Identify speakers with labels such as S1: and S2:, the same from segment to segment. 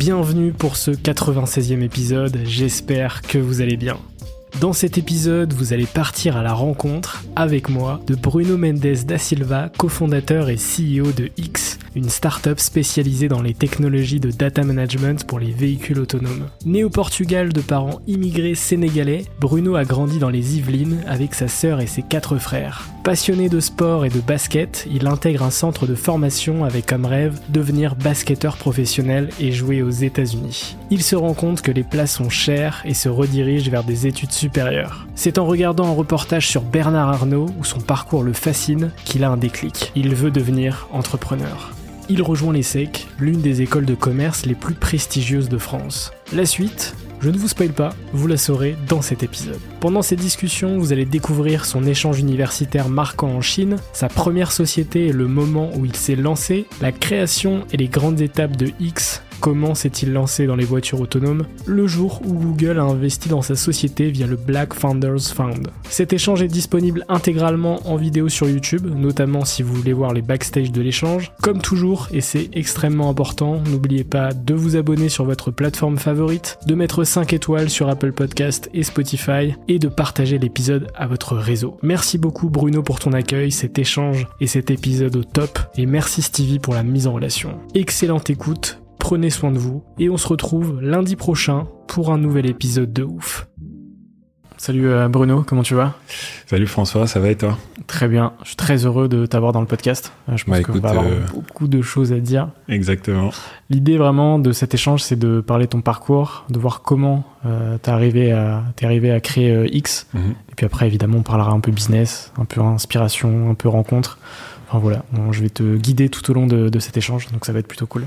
S1: Bienvenue pour ce 96e épisode, j'espère que vous allez bien. Dans cet épisode, vous allez partir à la rencontre, avec moi, de Bruno Mendes da Silva, cofondateur et CEO de X, une start-up spécialisée dans les technologies de data management pour les véhicules autonomes. Né au Portugal de parents immigrés sénégalais, Bruno a grandi dans les Yvelines avec sa sœur et ses quatre frères. Passionné de sport et de basket, il intègre un centre de formation avec comme rêve devenir basketteur professionnel et jouer aux États-Unis. Il se rend compte que les places sont chères et se redirige vers des études supérieures. C'est en regardant un reportage sur Bernard Arnault où son parcours le fascine qu'il a un déclic. Il veut devenir entrepreneur. Il rejoint l'ESSEC, l'une des écoles de commerce les plus prestigieuses de France. La suite, je ne vous spoil pas, vous la saurez dans cet épisode. Pendant ces discussions, vous allez découvrir son échange universitaire marquant en Chine, sa première société et le moment où il s'est lancé, la création et les grandes étapes de X, comment s'est-il lancé dans les voitures autonomes, le jour où Google a investi dans sa société via le Black Founders Fund. Cet échange est disponible intégralement en vidéo sur YouTube, notamment si vous voulez voir les backstage de l'échange. Comme toujours, et c'est extrêmement important, n'oubliez pas de vous abonner sur votre plateforme favorite, de mettre 5 étoiles sur Apple Podcast et Spotify, et de partager l'épisode à votre réseau. Merci beaucoup Bruno pour ton accueil, cet échange et cet épisode au top, et merci Stevie pour la mise en relation. Excellente écoute, prenez soin de vous, et on se retrouve lundi prochain pour un nouvel épisode de ouf. Salut euh, Bruno, comment tu vas?
S2: Salut François, ça va et toi?
S1: Très bien, je suis très heureux de t'avoir dans le podcast. Euh, Je pense
S2: Bah,
S1: qu'on va avoir
S2: euh,
S1: beaucoup de choses à dire.
S2: Exactement.
S1: L'idée vraiment de cet échange, c'est de parler de ton parcours, de voir comment euh, t'es arrivé à arrivé à créer euh, X.
S2: Mhm.
S1: Et puis après, évidemment, on parlera un peu business, un peu inspiration, un peu rencontre. Enfin voilà, Bon, je vais te guider tout au long de, de cet échange, donc ça va être plutôt cool.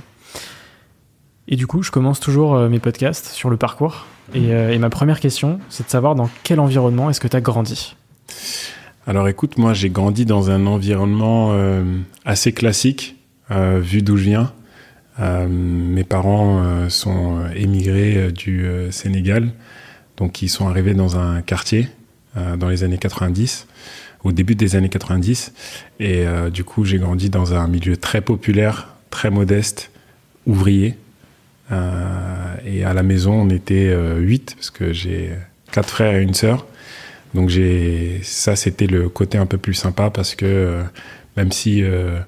S1: Et du coup, je commence toujours euh, mes podcasts sur le parcours. Et, euh, et ma première question, c'est de savoir dans quel environnement est-ce que tu as grandi?
S2: Alors écoute, moi j'ai grandi dans un environnement euh, assez classique, euh, vu d'où je viens. Euh, mes parents sont émigrés du Sénégal, donc ils sont arrivés dans un quartier dans les années 90, au début des années 90. Et euh, du coup, j'ai grandi dans un milieu très populaire, très modeste, ouvrier. Euh, et à la maison, on était euh, huit, parce que j'ai quatre frères et une sœur. Donc j'ai ça, c'était le côté un peu plus sympa, parce que euh, même si euh,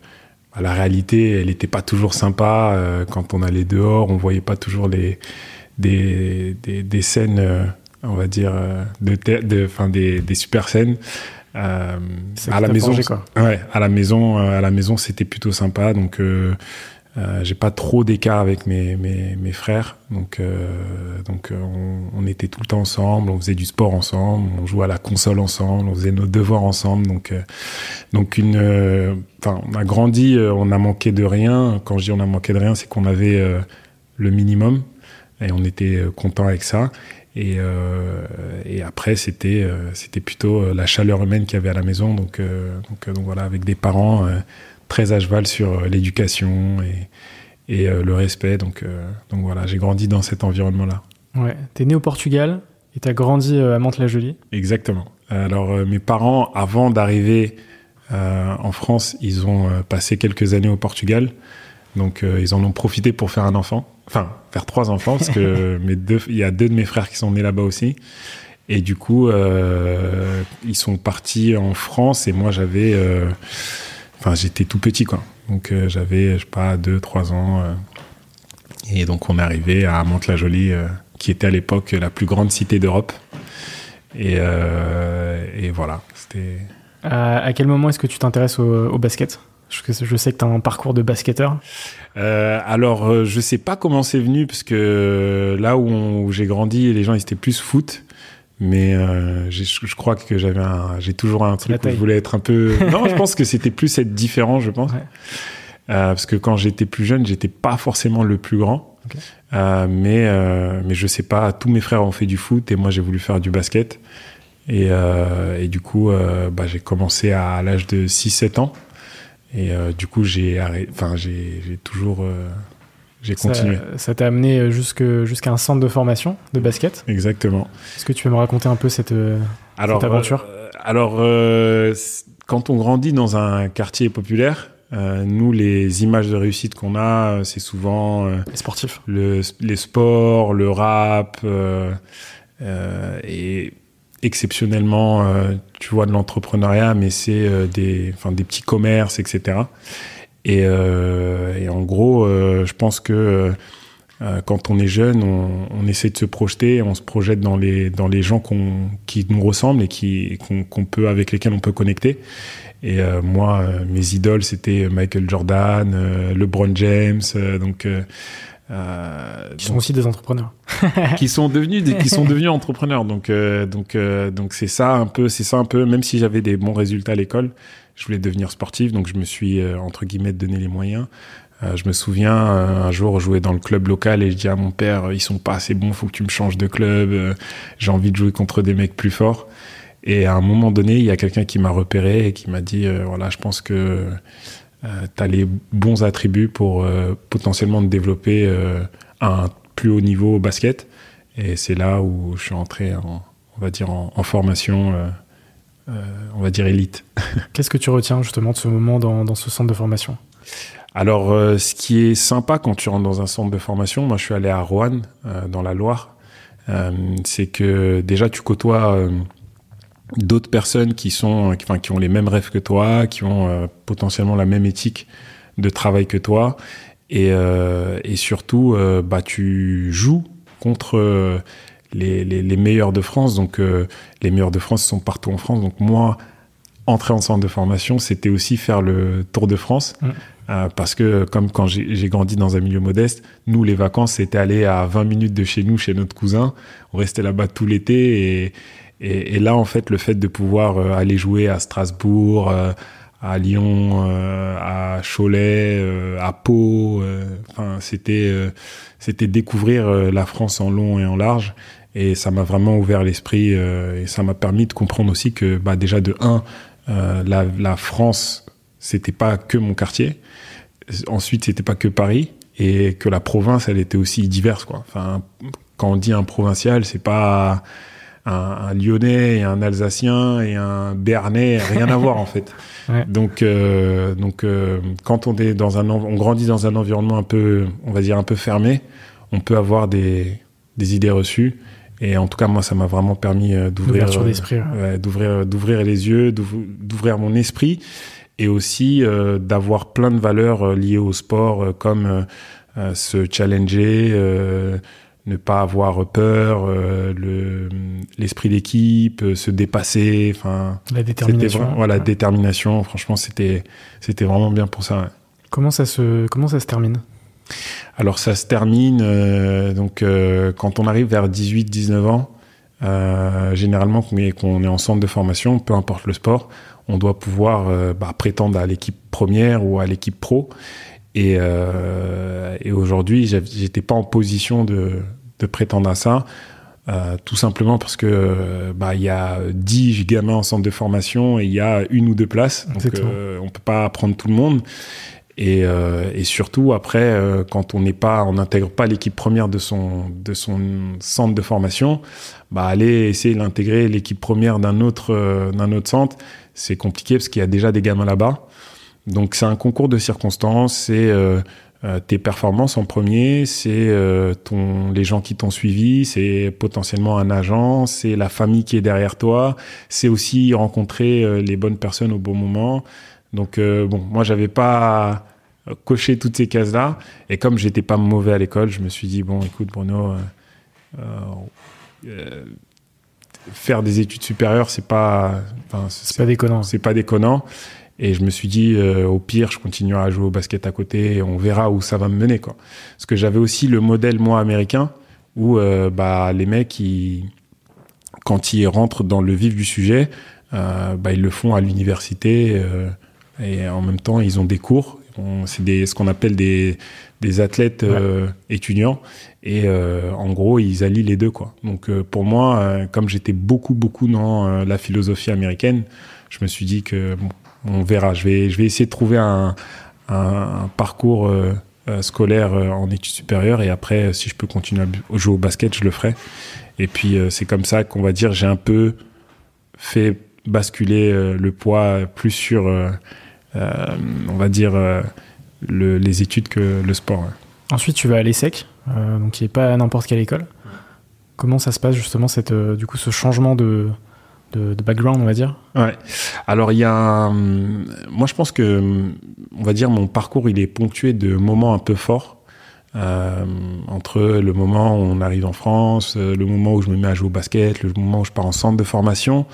S2: la réalité, elle n'était pas toujours sympa, euh, quand on allait dehors, on voyait pas toujours les, des, des, des scènes, on va dire, de, de, enfin, des, des super scènes. À la maison,
S1: quoi.
S2: ouais, à la maison, à la maison, c'était plutôt sympa. Donc, euh, Euh, j'ai pas trop d'écart avec mes, mes, mes, frères, donc euh, donc euh, on, on, était tout le temps ensemble, on faisait du sport ensemble, on jouait à la console ensemble, on faisait nos devoirs ensemble, donc euh, donc une, enfin on a grandi, on a manqué de rien. Quand je dis on a manqué de rien, c'est qu'on avait le minimum et on était content avec ça. Et, et après c'était c'était plutôt la chaleur humaine qu'il y avait à la maison, donc donc, donc voilà avec des parents très à cheval sur euh, l'éducation et, et euh, le respect. Donc, euh, donc voilà, j'ai grandi dans cet environnement-là.
S1: Ouais, t'es né au Portugal et t'as grandi à Mantes-la-Jolie.
S2: Exactement. Alors mes parents, avant d'arriver en France, ils ont passé quelques années au Portugal. Donc ils en ont profité pour faire un enfant, enfin faire trois enfants parce que mes deux, il y a deux de mes frères qui sont nés là-bas aussi. Et du coup, ils sont partis en France et moi j'avais Enfin, j'étais tout petit, quoi. Donc, euh, j'avais, je sais pas, 2, 3 ans. Euh, et donc, on est arrivé à Mantes-la-Jolie, euh, qui était à l'époque la plus grande cité d'Europe. Et, et, voilà, c'était.
S1: à quel moment est-ce que tu t'intéresses au, au, basket? Je, je sais que tu as un parcours de basketteur.
S2: alors, je sais pas comment c'est venu, parce que là où, où j'ai grandi, les gens ils étaient plus foot. Mais euh, je crois que j'avais j'ai toujours un truc où je voulais être un peu. non, je pense que c'était plus être différent, je pense. Ouais. Euh, parce que quand j'étais plus jeune, j'étais pas forcément le plus grand. Okay. Euh, mais mais je sais pas, tous mes frères ont fait du foot et moi j'ai voulu faire du basket. Et, et du coup, bah, j'ai commencé à, à l'âge de 6-7 ans. Et du coup, j'ai enfin j'ai toujours j'ai continué.
S1: Ça t'a amené jusqu'à un centre de formation de basket
S2: Exactement.
S1: Est-ce que tu peux me raconter un peu cette, alors, cette aventure
S2: euh, Alors, euh, quand on grandit dans un quartier populaire, euh, nous, les images de réussite qu'on a, c'est souvent euh,
S1: les sportifs,
S2: le, les sports, le rap, euh, et exceptionnellement, tu vois, de l'entrepreneuriat, mais c'est des, des petits commerces, etc. Et, euh, et en gros, euh, je pense que euh, quand on est jeune, on, on, essaie de se projeter, on se projette dans les dans les gens qu'on qui nous ressemblent et qui qu'on peut avec lesquels on peut connecter. Et euh, moi, mes idoles, c'était Michael Jordan, euh, LeBron James, donc.
S1: Euh, qui sont aussi des entrepreneurs.
S2: qui sont devenus des, qui sont devenus entrepreneurs. Donc donc donc c'est ça un peu, c'est ça un peu. Même si j'avais des bons résultats à l'école, je voulais devenir sportif, donc je me suis euh, entre guillemets donné les moyens. Euh, je me souviens euh, un jour jouer dans le club local et je dis à mon père ils sont pas assez bons, faut que tu me changes de club. J'ai envie de jouer contre des mecs plus forts. Et à un moment donné, il y a quelqu'un qui m'a repéré et qui m'a dit voilà, je pense que tu as les bons attributs pour potentiellement te développer à un plus haut niveau au basket. Et c'est là où je suis entré en, on va dire en, formation on va dire élite.
S1: Qu'est-ce que tu retiens justement de ce moment dans, dans ce centre de formation?
S2: Alors, euh, ce qui est sympa quand tu rentres dans un centre de formation, moi je suis allé à Rouen, euh, dans la Loire, euh, c'est que déjà tu côtoies euh, d'autres personnes qui sont, qui ont les mêmes rêves que toi, qui ont potentiellement la même éthique de travail que toi, et, et surtout, bah, tu joues contre les, les, les, meilleurs de France. Donc, euh, les meilleurs de France sont partout en France. Donc, moi, entrer en centre de formation, c'était aussi faire le Tour de France. Mmh. Euh, parce que, comme quand j'ai grandi dans un milieu modeste, nous, les vacances, c'était aller à 20 minutes de chez nous, chez notre cousin. On restait là-bas tout l'été. Et, et, et, là, en fait, le fait de pouvoir euh, aller jouer à Strasbourg, euh, à Lyon, à Cholet, à Pau, enfin, c'était découvrir la France en long et en large. Et ça m'a vraiment ouvert l'esprit euh, et ça m'a permis de comprendre aussi que bah, déjà de un, euh, la, la, France, c'était pas que mon quartier. Ensuite, c'était pas que Paris et que la province, elle était aussi diverse. Quoi. Enfin, quand on dit un provincial, c'est pas un, un, Lyonnais et un Alsacien et un Béarnais, rien à voir en fait. Ouais. Donc, euh, donc euh, quand on est dans un, on grandit dans un environnement un peu, on va dire un peu fermé, on peut avoir des, des idées reçues et en tout cas, moi, ça m'a vraiment permis euh, d'ouvrir, euh, d'ouvrir, d'ouvrir les yeux, d'ouvrir mon esprit, et aussi euh, d'avoir plein de valeurs euh, liées au sport, euh, comme se challenger, ne pas avoir peur, le, l'esprit d'équipe, se dépasser, enfin,
S1: la détermination.
S2: Vraiment, voilà, ouais. détermination. Franchement, c'était, c'était vraiment bien pour ça. Ouais.
S1: Comment ça se, comment ça se termine?
S2: Alors ça se termine donc quand on arrive vers 18-19 ans. généralement, qu'on est en centre de formation, peu importe le sport, on doit pouvoir bah, prétendre à l'équipe première ou à l'équipe pro. Et, et aujourd'hui, j'étais pas en position de, de prétendre à ça. Euh, tout simplement parce que bah il y a 10 gamins en centre de formation et il y a une ou deux places donc euh, on peut pas prendre tout le monde et, euh, et surtout après euh, quand on n'est pas on n'intègre pas l'équipe première de son de son centre de formation bah aller essayer d'intégrer l'équipe première d'un autre euh, d'un autre centre c'est compliqué parce qu'il y a déjà des gamins là-bas donc c'est un concours de circonstances c'est euh, tes performances en premier, c'est euh, ton les gens qui t'ont suivi, c'est potentiellement un agent, c'est la famille qui est derrière toi, c'est aussi rencontrer euh, les bonnes personnes au bon moment. Donc bon, moi j'avais pas coché toutes ces cases là et comme j'étais pas mauvais à l'école, je me suis dit bon écoute Bruno faire des études supérieures, c'est pas,
S1: c'est pas déconnant.
S2: C'est pas déconnant. Et je me suis dit, euh, au pire, je continuerai à jouer au basket à côté et on verra où ça va me mener. Quoi. Parce que j'avais aussi le modèle, moi, américain, où euh, bah, les mecs, ils, quand ils rentrent dans le vif du sujet, euh, bah, ils le font à l'université et en même temps, ils ont des cours. C'est ce qu'on appelle des, des athlètes étudiants. Et en gros, ils allient les deux. Quoi. Donc pour moi, comme j'étais beaucoup, beaucoup dans la philosophie américaine, je me suis dit que bon, on verra. Je vais, je vais essayer de trouver un, parcours euh, euh, scolaire euh, en études supérieures et après, si je peux continuer à jouer au basket, je le ferai. Et puis, c'est comme ça qu'on va dire, j'ai un peu fait basculer le poids plus sur, on va dire, les études que le sport.
S1: Ensuite, tu vas à l'ESSEC, donc qui n'est pas n'importe quelle école. Comment ça se passe justement cette, du coup, ce changement de, de, background, on va dire?
S2: Ouais. Alors, il y a. moi, je pense que, on va dire, mon parcours, il est ponctué de moments un peu forts. Euh, entre le moment où on arrive en France, euh, le moment où je me mets à jouer au basket, le moment où je pars en centre de formation.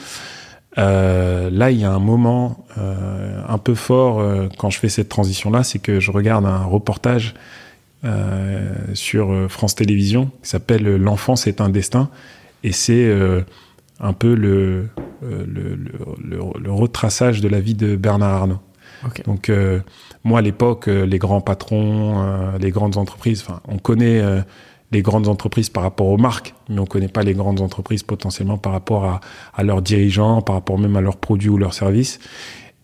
S2: Euh, là, il y a un moment un peu fort quand je fais cette transition-là, c'est que je regarde un reportage sur France Télévisions qui s'appelle L'enfance est un destin, et c'est un peu le, euh, le, le, le, retraçage de la vie de Bernard Arnault. Donc euh, moi à l'époque, euh, les grands patrons, les grandes entreprises, on connaît les grandes entreprises par rapport aux marques, mais on connaît pas les grandes entreprises potentiellement par rapport à, à, leurs dirigeants, par rapport même à leurs produits ou leurs services.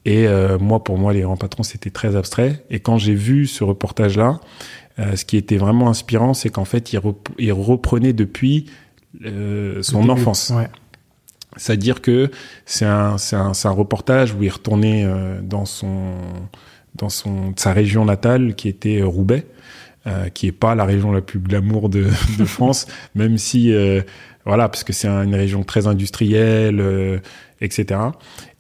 S2: Et moi, pour moi, les grands patrons, c'était très abstrait. Et quand j'ai vu ce reportage-là, ce qui était vraiment inspirant, c'est qu'en fait, il, il, reprenait depuis son enfance. Ouais. C'est-à-dire que c'est un, un, un, reportage où il retournait euh, dans, son, dans son, sa région natale qui était euh, Roubaix, euh, qui est pas la région la plus glamour de, de France, même si, euh, voilà, parce que c'est une région très industrielle, euh, etc.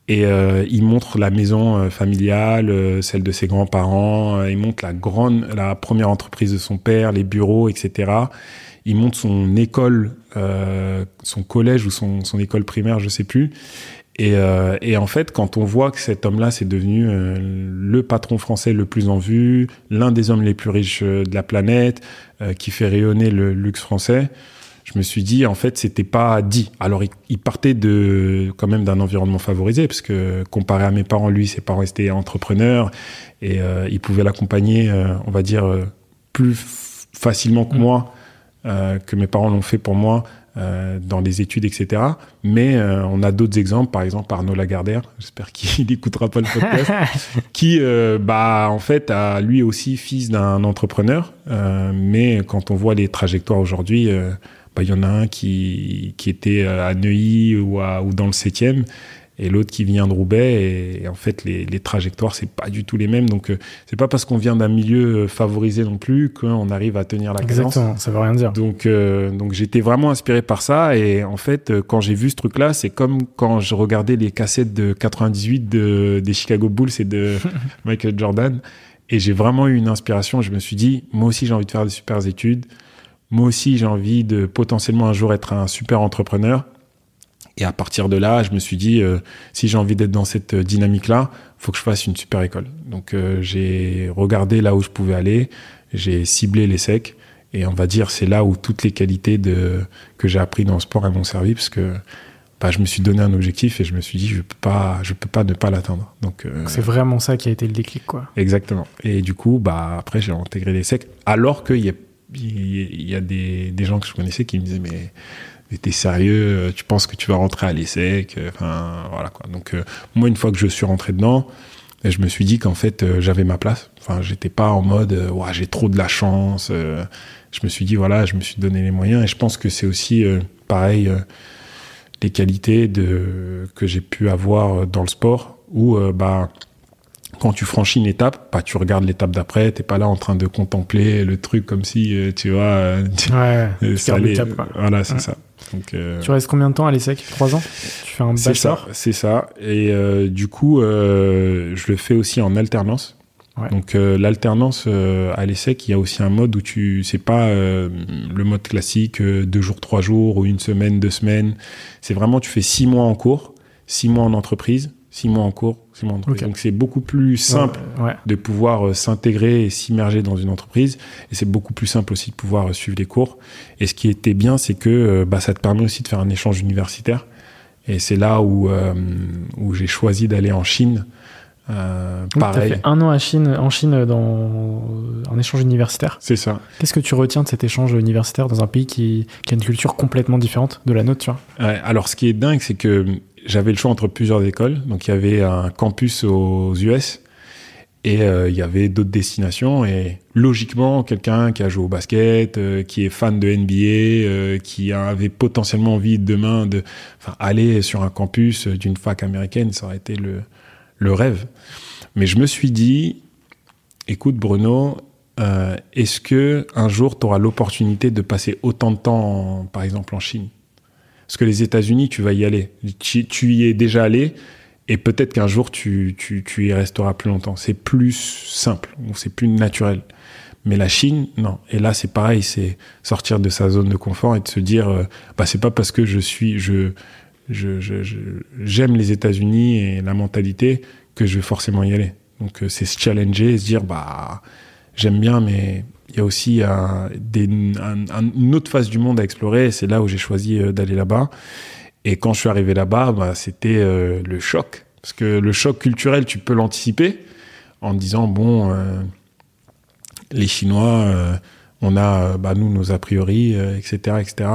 S2: Et il montre la maison familiale, celle de ses grands-parents, il montre la grande, la première entreprise de son père, les bureaux, etc il monte son école, euh, son collège ou son, son, école primaire, je sais plus. Et, euh, et, en fait, quand on voit que cet homme-là, c'est devenu euh, le patron français le plus en vue, l'un des hommes les plus riches euh, de la planète, euh, qui fait rayonner le luxe français, je me suis dit, en fait, c'était pas dit. Alors, il, il, partait de quand même d'un environnement favorisé, parce que comparé à mes parents, lui, ses parents étaient entrepreneurs et il pouvait l'accompagner, on va dire, plus facilement que mmh. moi euh, que mes parents l'ont fait pour moi euh, dans les études, etc. Mais euh, on a d'autres exemples, par exemple Arnaud Lagardère, j'espère qu'il n'écoutera pas le podcast, qui, euh, bah, en fait, a lui aussi fils d'un entrepreneur. Euh, mais quand on voit les trajectoires aujourd'hui, bah, il y en a un qui, qui était à Neuilly ou, à, ou dans le 7e et l'autre qui vient de Roubaix et, en fait les, les trajectoires c'est pas du tout les mêmes. Donc euh, c'est pas parce qu'on vient d'un milieu euh, favorisé non plus qu'on arrive à tenir la cadence.
S1: Exactement, ça veut rien dire.
S2: Donc euh, donc j'étais vraiment inspiré par ça. Et en fait quand j'ai vu ce truc là c'est comme quand je regardais les cassettes de 98 de des Chicago Bulls et de Michael Jordan. Et j'ai vraiment eu une inspiration. Je me suis dit moi aussi j'ai envie de faire des super études. Moi aussi j'ai envie de potentiellement un jour être un super entrepreneur et à partir de là, je me suis dit, euh, si j'ai envie d'être dans cette euh, dynamique-là, faut que je fasse une super école. Donc euh, j'ai regardé là où je pouvais aller, j'ai ciblé les secs et on va dire c'est là où toutes les qualités de, que j'ai appris dans le sport m'ont servi parce que bah, je me suis donné un objectif et je me suis dit je peux pas je peux pas ne pas l'atteindre. Donc euh,
S1: c'est vraiment ça qui a été le déclic quoi.
S2: Exactement. Et du coup bah après j'ai intégré les secs alors qu'il y a il y a des, des gens que je connaissais qui me disaient mais t'es sérieux, tu penses que tu vas rentrer à l'ESSEC, enfin voilà quoi. Donc moi une fois que je suis rentré dedans, et je me suis dit qu'en fait, euh, j'avais ma place. Enfin, j'étais pas en mode, euh, j'ai trop de la chance. Euh. je me suis dit, voilà, je me suis donné les moyens. Et je pense que c'est aussi, pareil, les qualités de, que j'ai pu avoir dans le sport, où, bah, quand tu franchis une étape, bah, tu regardes l'étape d'après, t'es pas là en train de contempler le truc comme si, tu vois,
S1: ouais, ça allait,
S2: voilà, c'est ça.
S1: Donc, euh, tu restes combien de temps à l'ESSEC? Trois ans? Tu fais un
S2: C'est ça, c'est ça. Et euh, du coup, euh, je le fais aussi en alternance. Donc l'alternance à l'ESSEC, il y a aussi un mode où tu, c'est pas le mode classique deux jours, trois jours ou une semaine, deux semaines. C'est vraiment tu fais six mois en cours, six mois en entreprise six mois en cours, six mois en entreprise. Donc c'est beaucoup plus simple de pouvoir euh, s'intégrer et s'immerger dans une entreprise. Et c'est beaucoup plus simple aussi de pouvoir euh, suivre les cours. Et ce qui était bien, c'est que euh, bah, ça te permet aussi de faire un échange universitaire. Et c'est là où, où j'ai choisi d'aller en Chine.
S1: Euh, pareil. fait un an à Chine, en Chine dans un échange universitaire.
S2: C'est ça.
S1: Qu'est-ce que tu retiens de cet échange universitaire dans un pays qui, qui a une culture complètement différente de la nôtre tu
S2: vois? Alors, ce qui est dingue, c'est que j'avais le choix entre plusieurs écoles. Donc il y avait un campus aux US et euh, il y avait d'autres destinations. Et logiquement, quelqu'un qui a joué au basket, euh, qui est fan de NBA, euh, qui avait potentiellement envie demain de aller sur un campus d'une fac américaine, ça aurait été le, le rêve. Mais je me suis dit, écoute Bruno, est-ce que un jour tu auras l'opportunité de passer autant de temps, par exemple en Chine? Parce que les États-Unis, tu vas y aller. Tu, y es déjà allé et peut-être qu'un jour, tu, tu, y resteras plus longtemps. C'est plus simple, c'est plus naturel. Mais la Chine, non. Et là, c'est pareil, c'est sortir de sa zone de confort et de se dire, euh, bah, c'est pas parce que je suis, je, je, j'aime les États-Unis et la mentalité que je vais forcément y aller. Donc, euh, c'est se challenger se dire, bah, j'aime bien, mais il y a aussi un, une autre face du monde à explorer. C'est là où j'ai choisi euh, d'aller là-bas. Et quand je suis arrivé là-bas, bah, c'était euh, le choc. Parce que le choc culturel, tu peux l'anticiper en disant, bon, euh, les Chinois, on a, bah, nous, nos a priori, etc., etc.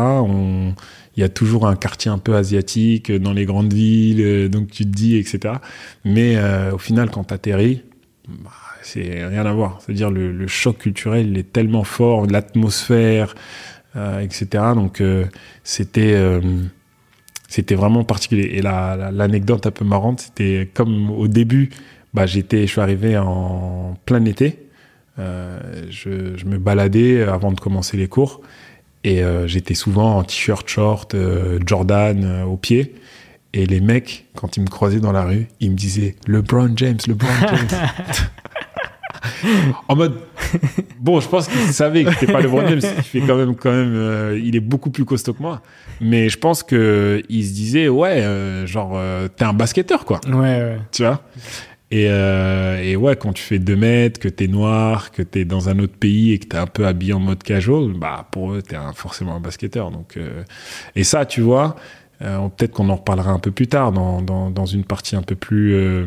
S2: il y a toujours un quartier un peu asiatique dans les grandes villes, donc tu te dis, etc. Mais au final, quand tu atterris, bah, c'est rien à voir. C'est-à-dire le, choc culturel, il est tellement fort, l'atmosphère, euh, etc. Donc euh, c'était euh, c'était vraiment particulier. Et l'anecdote un peu marrante, c'était comme au début, bah, j'étais, je suis arrivé en plein été. Je, je, me baladais avant de commencer les cours et j'étais souvent en t-shirt, short, Jordan au pied. Et les mecs, quand ils me croisaient dans la rue, ils me disaient LeBron James, LeBron James. en mode bon je pense qu'il savait que c'était pas le James il fait quand même quand même euh, il est beaucoup plus costaud que moi. Mais je pense que il se disait ouais euh, genre euh, t'es un basketteur quoi.
S1: Ouais, ouais.
S2: tu vois? Et, et, ouais quand tu fais 2 mètres que t'es noir que t'es dans un autre pays et que t'es un peu habillé en mode casual bah pour eux t'es forcément un basketteur. Donc et ça tu vois peut-être qu'on en reparlera un peu plus tard dans, dans, dans une partie un peu plus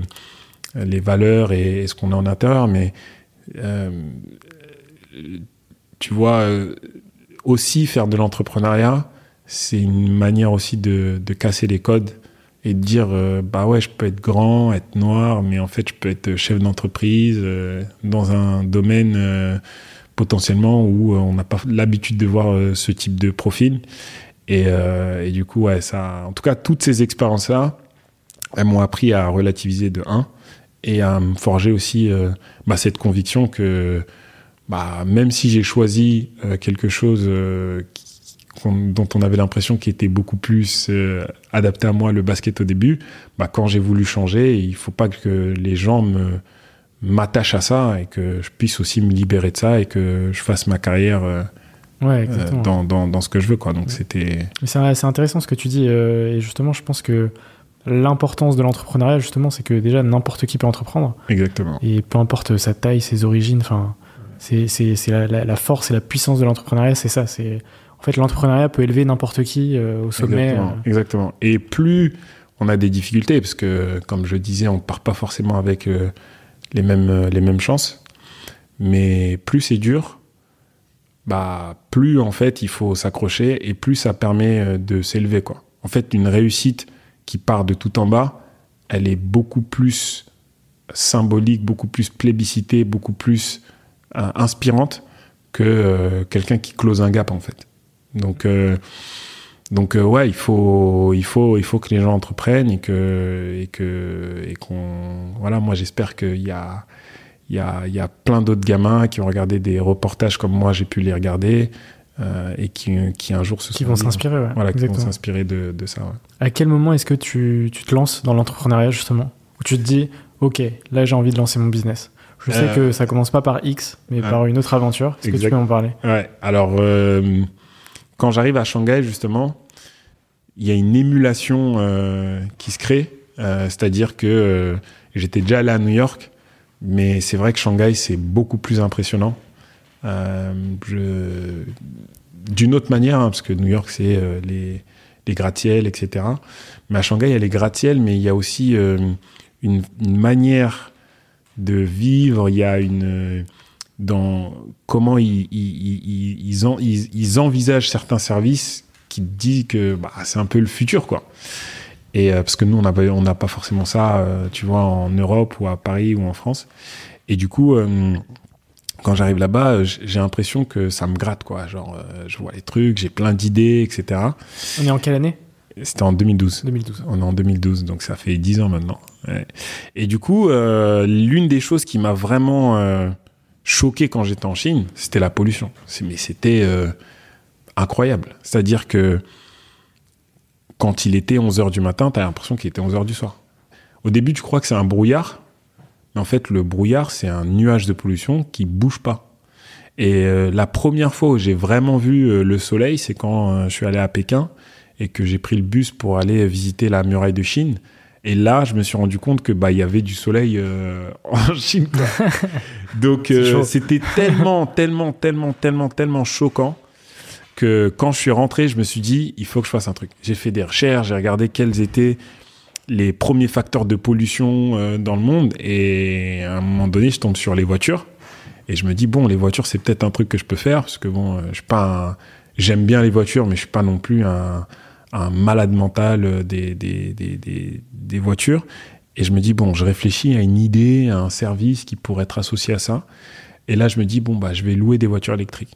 S2: les valeurs et, ce qu'on a en intérieur, mais euh, tu vois, euh, aussi faire de l'entrepreneuriat, c'est une manière aussi de, casser les codes et de dire euh, bah ouais je peux être grand être noir mais en fait je peux être chef d'entreprise dans un domaine potentiellement où on n'a pas l'habitude de voir ce type de profil. Et, et, du coup ouais ça en tout cas toutes ces expériences là elles m'ont appris à relativiser de 1 et à me forger aussi euh, bah, cette conviction que bah, même si j'ai choisi euh, quelque chose euh, dont on avait l'impression qu'il était beaucoup plus adapté à moi, le basket au début, bah, quand j'ai voulu changer, il faut pas que les gens me m'attachent à ça et que je puisse aussi me libérer de ça et que je fasse ma carrière dans, dans, dans, ce que je veux. Quoi. Donc c'était...
S1: C'est intéressant ce que tu dis et justement je pense que l'importance de l'entrepreneuriat, justement, c'est que déjà n'importe qui peut entreprendre.
S2: Exactement.
S1: Et peu importe sa taille, ses origines, enfin, c'est la, la, la, force et la puissance de l'entrepreneuriat, c'est ça. C'est en fait l'entrepreneuriat peut élever n'importe qui euh, au sommet.
S2: Exactement.
S1: euh.
S2: Exactement. Et plus on a des difficultés, parce que comme je disais, on part pas forcément avec euh, les mêmes les mêmes chances, mais plus c'est dur, bah plus en fait il faut s'accrocher et plus ça permet de s'élever quoi. En fait, une réussite qui part de tout en bas, elle est beaucoup plus symbolique, beaucoup plus plébiscitée, beaucoup plus euh, inspirante que euh, quelqu'un qui close un gap en fait. Donc euh, ouais, il faut que les gens entreprennent et que voilà, moi j'espère qu'il y a y a y a plein d'autres gamins qui ont regardé des reportages comme moi j'ai pu les regarder euh, et qui qui un jour se
S1: Qui vont s'inspirer, ouais.
S2: voilà, qui vont s'inspirer de, de ça. ouais.
S1: À quel moment est-ce que tu, tu te lances dans l'entrepreneuriat, justement? Où tu te dis, OK, là j'ai envie de lancer mon business. Je sais
S2: Euh,
S1: que ça commence pas par X, mais par une autre aventure. Est-ce que tu peux m'en parler?
S2: Ouais, alors euh, quand j'arrive à Shanghai, justement, il y a une émulation qui se crée. C'est-à-dire que j'étais déjà allé à New York, mais c'est vrai que Shanghai, c'est beaucoup plus impressionnant. Euh, D'une autre manière, hein, parce que New York, c'est euh, les, les gratte-ciels, etc. Mais à Shanghai, il y a les gratte-ciels, mais il y a aussi euh, une, manière de vivre, il y a une dans comment ils, ils, ils, ils, en- ils- ils envisagent certains services qui disent que bah, c'est un peu le futur, quoi. Et parce que nous, on n'a pas, forcément ça, tu vois, en Europe ou à Paris ou en France. Et du coup, quand j'arrive là-bas, euh, j'ai l'impression que ça me gratte, quoi. Genre, euh, je vois les trucs, j'ai plein d'idées, etc.
S1: On est en quelle année?
S2: C'était en 2012.
S1: 2012.
S2: On est en 2012, donc ça fait 10 ans maintenant. Ouais. Et du coup, euh, l'une des choses qui m'a vraiment euh, choqué quand j'étais en Chine, c'était la pollution. Mais c'était euh, incroyable. C'est-à-dire que quand il était 11h du matin, tu as l'impression qu'il était 11h du soir. Au début, tu crois que c'est un brouillard, mais en fait, le brouillard, c'est un nuage de pollution qui bouge pas. Et euh, la première fois où j'ai vraiment vu euh, le soleil, c'est quand euh, je suis allé à Pékin et que j'ai pris le bus pour aller visiter la muraille de Chine. Et là, je me suis rendu compte que bah il y avait du soleil en Chine. quoi. Donc c'était tellement, tellement, tellement, tellement, tellement choquant que quand je suis rentré, je me suis dit il faut que je fasse un truc. J'ai fait des recherches, j'ai regardé quels étaient les premiers facteurs de pollution euh, dans le monde. Et à un moment donné, je tombe sur les voitures. Et je me dis bon, les voitures c'est peut-être un truc que je peux faire. Parce que bon, euh, je suis pas j'aime bien les voitures mais je suis pas non plus un, un malade mental euh, des, des, des, des, voitures. Et je me dis bon, je réfléchis à une idée, à un service qui pourrait être associé à ça. Et là je me dis bon bah je vais louer des voitures électriques.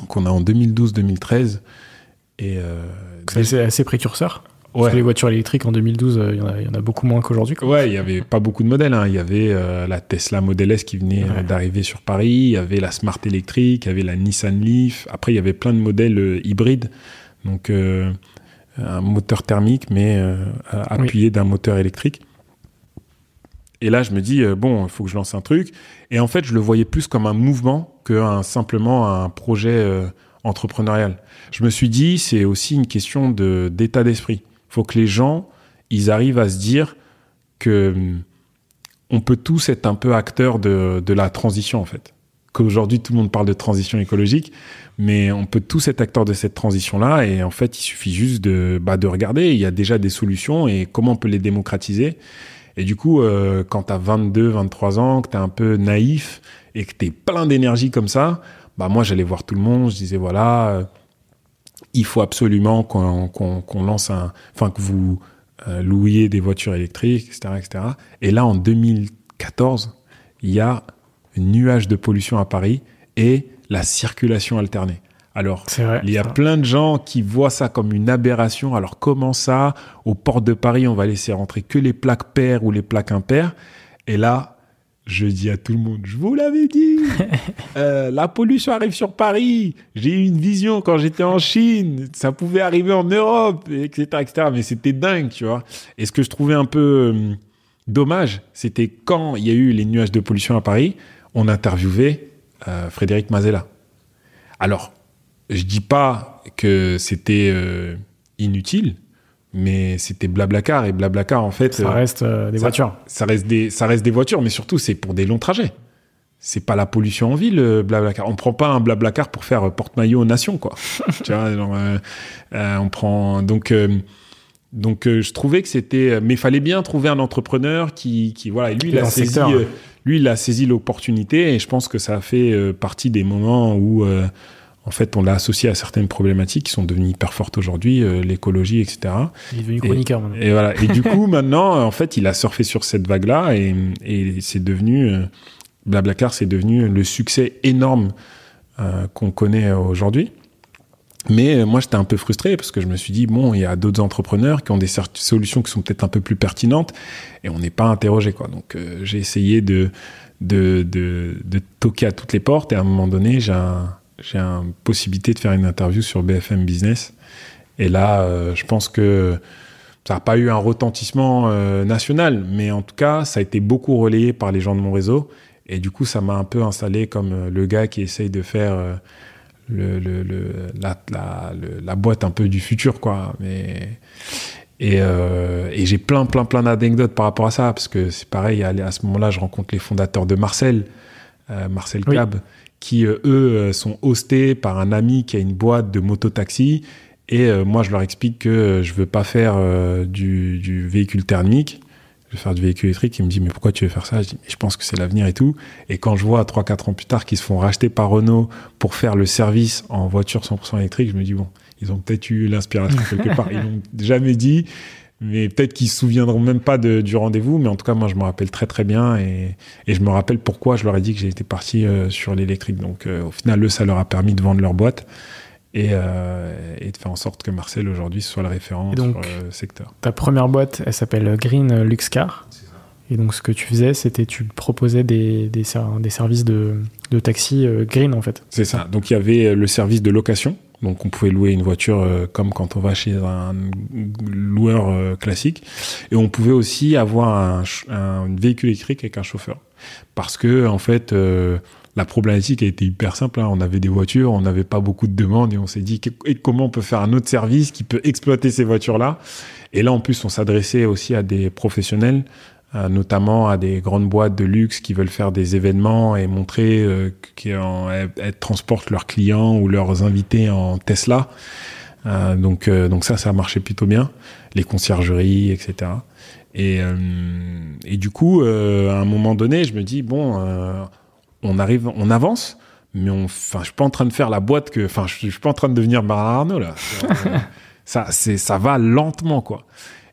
S2: Donc on est en 2012-2013 et
S1: C'est assez, assez Parce que les voitures électriques en 2012, euh, il y en a- il y, en a beaucoup moins qu'aujourd'hui.
S2: Ouais, il y avait pas beaucoup de modèles. hein. Il y avait euh, la Tesla Model S qui venait euh, d'arriver sur Paris. Il y avait la Smart électrique. Il y avait la Nissan Leaf. Après, il y avait plein de modèles euh, hybrides. Donc, euh, un moteur thermique, mais euh, euh, appuyé d'un moteur électrique. Et là, je me dis, euh, bon, il faut que je lance un truc. Et en fait, je le voyais plus comme un mouvement que un- simplement un projet euh, entrepreneurial. Je me suis dit, c'est aussi une question de- d'état d'esprit. Faut que les gens, ils arrivent à se dire que hum, on peut tous être un peu acteurs de, de la transition, en fait. Qu'aujourd'hui, tout le monde parle de transition écologique, mais on peut tous être acteurs de cette transition-là. Et en fait, il suffit juste de, bah, de regarder. Il y a déjà des solutions et comment on peut les démocratiser. Et du coup, euh, quand tu as 22, 23 ans, que tu es un peu naïf et que tu es plein d'énergie comme ça, bah moi, j'allais voir tout le monde. Je disais, voilà, euh, il faut absolument qu'on lance un... Enfin, que vous euh, louiez des voitures électriques, etc., etc. Et là, en 2014, il y a un nuage de pollution à Paris et la circulation alternée. Alors,
S1: vrai.
S2: il y a
S1: ça.
S2: plein de gens qui voient ça comme une aberration. Alors comment ça, aux portes de Paris, on va laisser rentrer que les plaques paires ou les plaques impaires Et là, je dis à tout le monde, je vous l'avais dit, euh, la pollution arrive sur Paris. J'ai eu une vision quand j'étais en Chine, ça pouvait arriver en Europe, etc., etc. Mais c'était dingue, tu vois. Et ce que je trouvais un peu euh, dommage, c'était quand il y a eu les nuages de pollution à Paris, on interviewait euh, Frédéric Mazella. Alors, je dis pas que c'était inutile, mais c'était Blablacar et Blablacar en fait.
S1: Ça reste des voitures.
S2: Ça reste des, ça reste des voitures, mais surtout c'est pour des longs trajets c'est pas la pollution en ville, Blablacar. On prend pas un Blablacar pour faire porte-maillot aux nations, quoi. tu vois, on prend donc donc je trouvais que c'était, mais il fallait bien trouver un entrepreneur qui, qui voilà, lui il a saisi, lui il a saisi l'opportunité et je pense que ça a fait partie des moments où en fait, on l'a associé à certaines problématiques qui sont devenues hyper fortes aujourd'hui, euh, l'écologie, etc.
S1: Il est devenu chroniqueur maintenant.
S2: Et voilà. Et du coup, maintenant, en fait, il a surfé sur cette vague-là et, c'est devenu, euh, Blablacar, c'est devenu le succès énorme euh, qu'on connaît aujourd'hui. Mais moi, j'étais un peu frustré parce que je me suis dit, bon, il y a d'autres entrepreneurs qui ont des solutions qui sont peut-être un peu plus pertinentes et on n'est pas interrogé, quoi. Donc, j'ai essayé de, de, de, de toquer à toutes les portes et à un moment donné, j'ai un, j'ai une possibilité de faire une interview sur BFM Business. Et là, euh, je pense que ça n'a pas eu un retentissement euh, national, mais en tout cas, ça a été beaucoup relayé par les gens de mon réseau. Et du coup, ça m'a un peu installé comme euh, le gars qui essaye de faire le, le, la, la, la, boîte un peu du futur, quoi. Mais, et, et j'ai plein, plein, plein d'anecdotes par rapport à ça, parce que c'est pareil, à, ce moment-là, je rencontre les fondateurs de Marcel, Marcel Cab, qui, euh, eux, euh, sont hostés par un ami qui a une boîte de mototaxi. Et euh, moi, je leur explique que je veux pas faire du, du, véhicule thermique, je veux faire du véhicule électrique. Ils me disent, mais pourquoi tu veux faire ça? Je dis, mais je pense que c'est l'avenir et tout. Et quand je vois 3-4 ans plus tard qu'ils se font racheter par Renault pour faire le service en voiture 100% électrique, je me dis, bon, ils ont peut-être eu l'inspiration quelque part. Ils n'ont jamais dit, mais peut-être qu'ils se souviendront même pas de, du rendez-vous, mais en tout cas, moi, je me rappelle très très bien et, et je me rappelle pourquoi je leur ai dit que j'étais parti euh, sur l'électrique. Donc, euh, au final, eux, ça leur a permis de vendre leur boîte et, euh, et de faire en sorte que Marcel aujourd'hui soit le référent sur le secteur.
S1: Ta première boîte, elle s'appelle Green Luxcar. Et donc, ce que tu faisais, c'était tu proposais des, des, des services de, de taxi green, en fait.
S2: C'est ça. Donc, il y avait le service de location donc on pouvait louer une voiture euh, comme quand on va chez un loueur euh, classique. Et on pouvait aussi avoir un, véhicule électrique avec un chauffeur. Parce que en fait, euh, la problématique a été hyper simple. Hein. On avait des voitures, on n'avait pas beaucoup de demandes et on s'est dit comment on peut faire un autre service qui peut exploiter ces voitures-là. Et là, en plus, on s'adressait aussi à des professionnels notamment à des grandes boîtes de luxe qui veulent faire des événements et montrer euh, qu'elles transportent leurs clients ou leurs invités en Tesla. Euh, donc, euh, donc ça, ça a marché plutôt bien. Les conciergeries, etc. Et, et du coup, à un moment donné, je me dis bon, on arrive, on avance, mais on, enfin, je suis pas en train de faire la boîte que, enfin, je, je suis pas en train de devenir Bernard Arnault là. ça, c'est, ça va lentement quoi.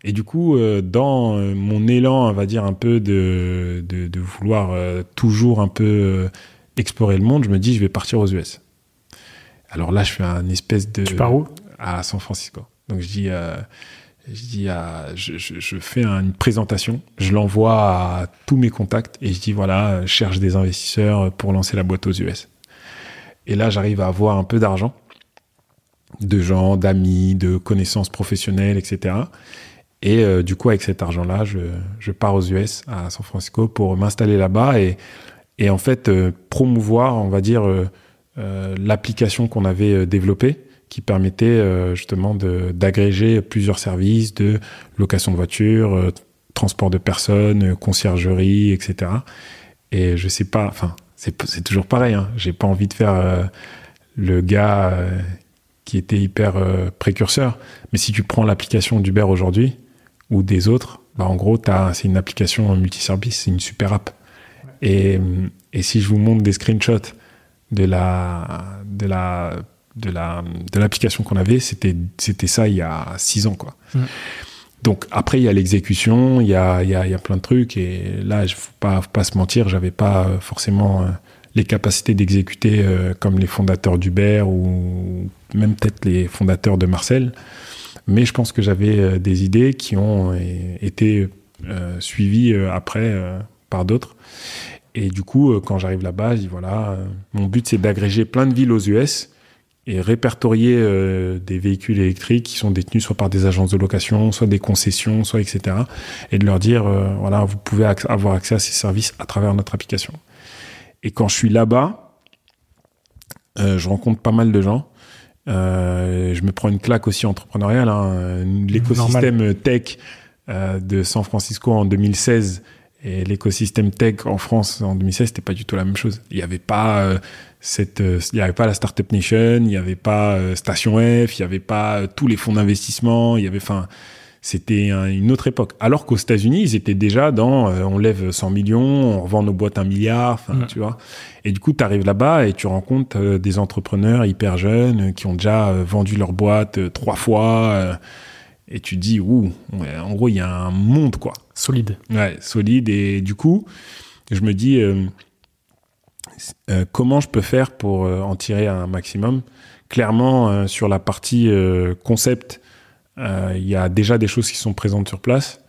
S2: Et du coup, euh, dans euh, mon élan, on va dire, un peu de, de, vouloir euh, toujours un peu explorer le monde, je me dis, je vais partir aux US. Alors là, je fais un espèce de...
S1: Tu pars où?
S2: À San Francisco. Donc je dis, je, dis à, je, je, fais une présentation, je l'envoie à tous mes contacts et je dis, voilà, je cherche des investisseurs pour lancer la boîte aux US. Et là, j'arrive à avoir un peu d'argent de gens, d'amis, de connaissances professionnelles, etc. Et euh, du coup, avec cet argent-là, je, pars aux US, à San Francisco, pour m'installer là-bas et, et en fait euh, promouvoir, on va dire, euh, l'application qu'on avait développée qui permettait justement d'agréger plusieurs services de location de voiture, transport de personnes, conciergerie, etc. Et je sais pas, enfin, c'est toujours pareil, hein, j'ai pas envie de faire le gars qui était hyper précurseur, mais si tu prends l'application d'Uber aujourd'hui, ou des autres, bah en gros, c'est une application multiservice, c'est une super app. Et, et, si je vous montre des screenshots de la de la de la de l'application qu'on avait, c'était c'était ça il y a six ans quoi. Donc après il y a l'exécution, il y a, il y, a, il y a plein de trucs et là il faut pas faut pas se mentir, j'avais pas forcément euh, les capacités d'exécuter euh, comme les fondateurs d'Uber ou même peut-être les fondateurs de Marcel. Mais je pense que j'avais euh, des idées qui ont euh, été euh, suivies après par d'autres. Et du coup, quand j'arrive là-bas, je dis voilà, mon but c'est d'agréger plein de villes aux US et répertorier des véhicules électriques qui sont détenus soit par des agences de location, soit des concessions, soit etc. Et de leur dire voilà, vous pouvez avoir accès à ces services à travers notre application. Et quand je suis là-bas, je rencontre pas mal de gens je me prends une claque aussi entrepreneuriale. Hein. L'écosystème tech de San Francisco en 2016 et l'écosystème tech en France en 2016, c'était pas du tout la même chose. Il n'y avait pas cette, il y avait pas la Startup Nation, il n'y avait pas Station F, il n'y avait pas tous les fonds d'investissement, il y avait, enfin, c'était une autre époque. Alors qu'aux États-Unis, ils étaient déjà dans euh, on lève 100 millions, on revend nos boîtes un milliard, tu vois. Et du coup, tu arrives là-bas et tu rencontres euh, des entrepreneurs hyper jeunes qui ont déjà euh, vendu leur boîte trois fois. et tu te dis, ouh, en gros, il y a un monde, quoi.
S1: Solide.
S2: Ouais, solide. Et du coup, je me dis, comment je peux faire pour en tirer un maximum? Clairement, sur la partie concept, euh, il y a déjà des choses qui sont présentes sur place.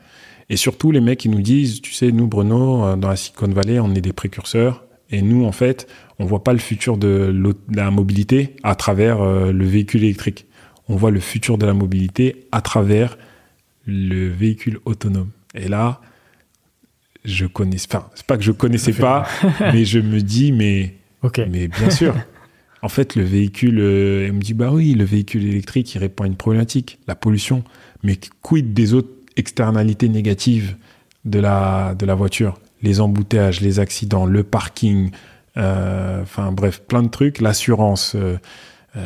S2: Et surtout, les mecs, qui nous disent, tu sais, nous, Bruno, euh, dans la Silicon Valley, on est des précurseurs. Et nous, en fait, on voit pas le futur de la mobilité à travers euh, le véhicule électrique. On voit le futur de la mobilité à travers le véhicule autonome. Et là, je connais, enfin, c'est pas que je connaissais pas, mais je me dis, mais, mais bien sûr. En fait, le véhicule, euh, elle me dit, bah oui, le véhicule électrique, il répond à une problématique, la pollution. Mais quid des autres externalités négatives de la, de la voiture? Les embouteillages, les accidents, le parking, euh, enfin bref, plein de trucs, l'assurance. Euh,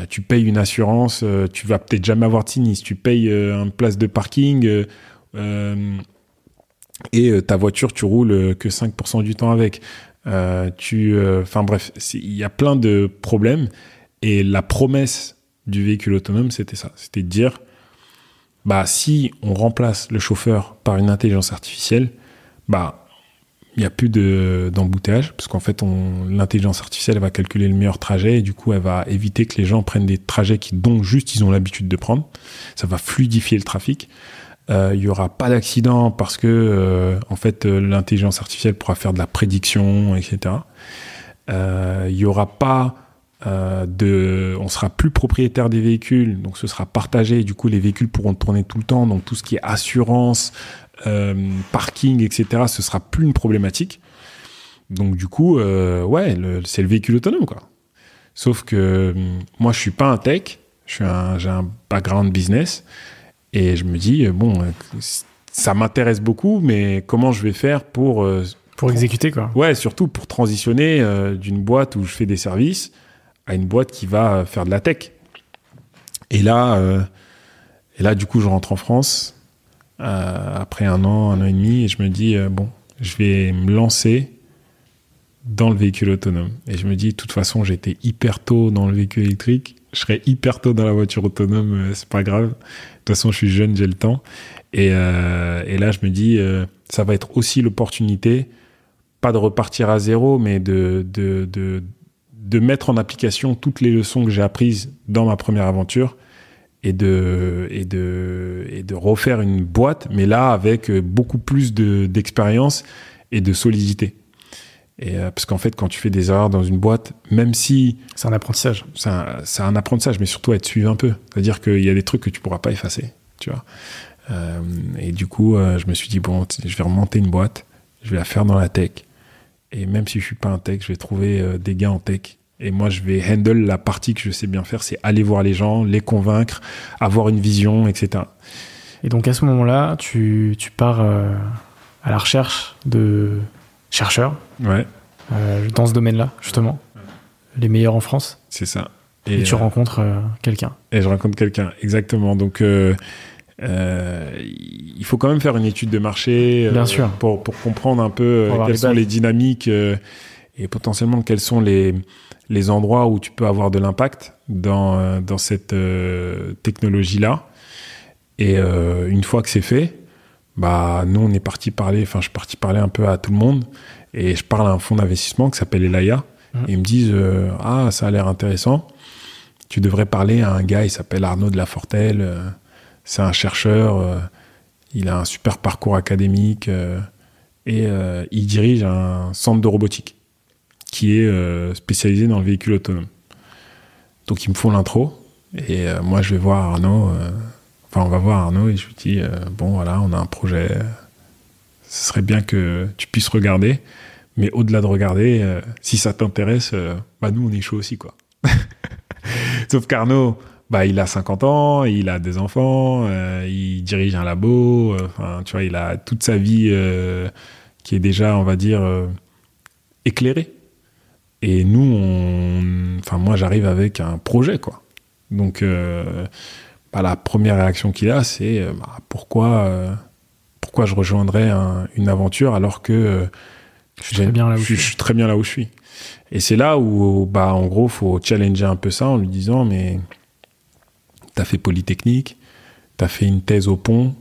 S2: tu payes une assurance, tu vas peut-être jamais avoir de sinistre. Tu payes une place de parking et ta voiture, tu roules que 5% du temps avec. Euh, tu, euh, enfin bref, il y a plein de problèmes. Et la promesse du véhicule autonome, c'était ça. C'était de dire, bah, si on remplace le chauffeur par une intelligence artificielle, bah, il n'y a plus d'embouteillage, parce qu'en fait, l'intelligence artificielle va calculer le meilleur trajet, et du coup, elle va éviter que les gens prennent des trajets qui, dont juste ils ont l'habitude de prendre. Ça va fluidifier le trafic. Euh, il n'y aura pas d'accident parce que euh, en fait euh, l'intelligence artificielle pourra faire de la prédiction, etc. Il n'y aura pas de, on sera plus propriétaire des véhicules, donc ce sera partagé. Du coup, les véhicules pourront tourner tout le temps, donc tout ce qui est assurance, parking, etc. Ce sera plus une problématique. Donc du coup, ouais, c'est le véhicule autonome. Sauf que moi, je suis pas un tech, j'ai un background business. Et je me dis, euh, bon, euh, ça m'intéresse beaucoup, mais comment je vais faire pour...
S1: Euh, pour exécuter, quoi.
S2: Ouais, surtout pour transitionner d'une boîte où je fais des services à une boîte qui va faire de la tech. Et là, et là du coup, je rentre en France après un an, un an et demi, et je me dis, bon, je vais me lancer dans le véhicule autonome. Et je me dis, de toute façon, j'étais hyper tôt dans le véhicule électrique, je serai hyper tôt dans la voiture autonome, c'est pas grave. De toute façon, je suis jeune, j'ai le temps. Et, euh, là, je me dis, euh, ça va être aussi l'opportunité, pas de repartir à zéro, mais de, mettre en application toutes les leçons que j'ai apprises dans ma première aventure et de, et de refaire une boîte, mais là, avec beaucoup plus d'expérience et de solidité. Et euh, parce qu'en fait, quand tu fais des erreurs dans une boîte, même si
S1: c'est un apprentissage,
S2: c'est un, un, apprentissage, mais surtout être suivi un peu. C'est-à-dire qu'il y a des trucs que tu pourras pas effacer, tu vois. Euh, et du coup, euh, je me suis dit bon, je vais remonter une boîte, je vais la faire dans la tech. Et même si je suis pas un tech, je vais trouver des gars en tech. Et moi, je vais handle la partie que je sais bien faire, c'est aller voir les gens, les convaincre, avoir une vision, etc.
S1: Et donc à ce moment-là, tu, tu pars à la recherche de chercheurs
S2: ouais.
S1: Euh, dans ce domaine-là, justement. Les meilleurs en France.
S2: C'est ça.
S1: Et, tu euh, rencontres euh, quelqu'un.
S2: Et je rencontre quelqu'un, exactement. Donc, il faut quand même faire une étude de marché
S1: Bien sûr.
S2: Pour, pour, comprendre un peu quelles sont les dynamiques et potentiellement quels sont les, les endroits où tu peux avoir de l'impact dans, dans cette technologie-là. Et une fois que c'est fait, bah nous on est parti parler, enfin je suis parti parler un peu à tout le monde et je parle à un fonds d'investissement qui s'appelle Elaya. Mmh. ils me disent euh, ah ça a l'air intéressant. Tu devrais parler à un gars, il s'appelle Arnaud de la Fortelle. Euh, c'est un chercheur. Euh, il a un super parcours académique et il dirige un centre de robotique qui est spécialisé dans le véhicule autonome. Donc ils me font l'intro et moi je vais voir Arnaud Enfin, on va voir Arnaud et je lui dis euh, bon voilà, on a un projet. Ce serait bien que tu puisses regarder, mais au-delà de regarder, euh, si ça t'intéresse, euh, bah nous on est chaud aussi quoi. Sauf qu'Arnaud, bah, il a 50 ans, il a des enfants, il dirige un labo, enfin, tu vois, il a toute sa vie qui est déjà, on va dire, éclairée. Et nous, enfin, moi, j'arrive avec un projet, quoi. Donc, bah, la première réaction qu'il a, c'est bah, pourquoi, pourquoi je rejoindrais une aventure alors que
S1: je suis, très bien là où
S2: je, suis très bien là où je suis. Et c'est là où, bah, en gros, faut challenger un peu ça en lui disant, mais tu as fait Polytechnique, tu as fait une thèse au pont.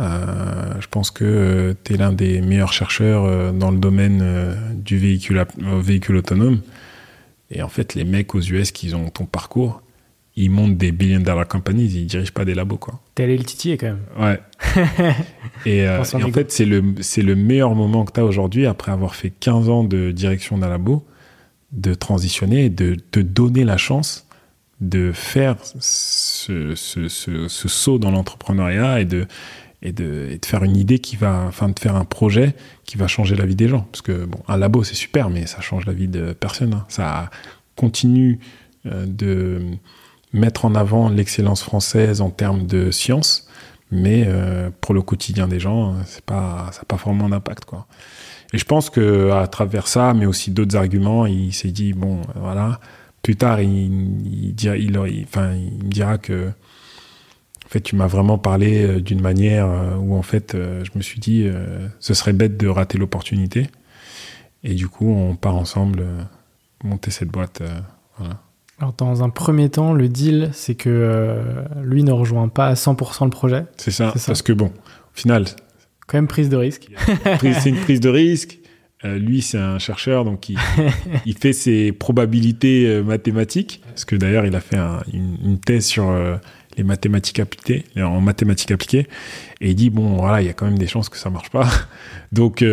S2: Euh, je pense que euh, tu es l'un des meilleurs chercheurs euh, dans le domaine du véhicule, véhicule autonome. Et en fait, les mecs aux US qui ont ton parcours, ils montent des billion dollar companies, ils dirigent pas des labos. quoi.
S1: T'es allé le titiller quand même.
S2: Ouais. et, en fait, c'est le, c'est le meilleur moment que tu as aujourd'hui, après avoir fait 15 ans de direction d'un labo, de transitionner et de te donner la chance de faire ce, saut dans l'entrepreneuriat et de, et, de, faire une idée qui va, enfin, de faire un projet qui va changer la vie des gens. Parce que, bon, un labo, c'est super, mais ça change la vie de personne. Hein. Ça continue euh, de mettre en avant l'excellence française en termes de science, mais euh, pour le quotidien des gens, c'est pas, ça n'a pas vraiment d'impact. Et je pense que à travers ça, mais aussi d'autres arguments, il s'est dit bon, voilà, plus tard, il, il me dira que en fait, tu m'as vraiment parlé euh, d'une manière euh, où en fait, je me suis dit, ce serait bête de rater l'opportunité. Et du coup, on part ensemble monter cette boîte.
S1: Alors, dans un premier temps, le deal, c'est que lui ne rejoint pas à 100% le projet.
S2: C'est ça, ça, parce que bon, au final.
S1: Quand même prise de risque.
S2: c'est une prise de risque. Euh, lui, c'est un chercheur, donc il, fait ses probabilités euh, mathématiques. Parce que d'ailleurs, il a fait une, thèse sur euh, les mathématiques appliquées, en mathématiques appliquées. Et il dit, bon, voilà, il y a quand même des chances que ça marche pas. Donc,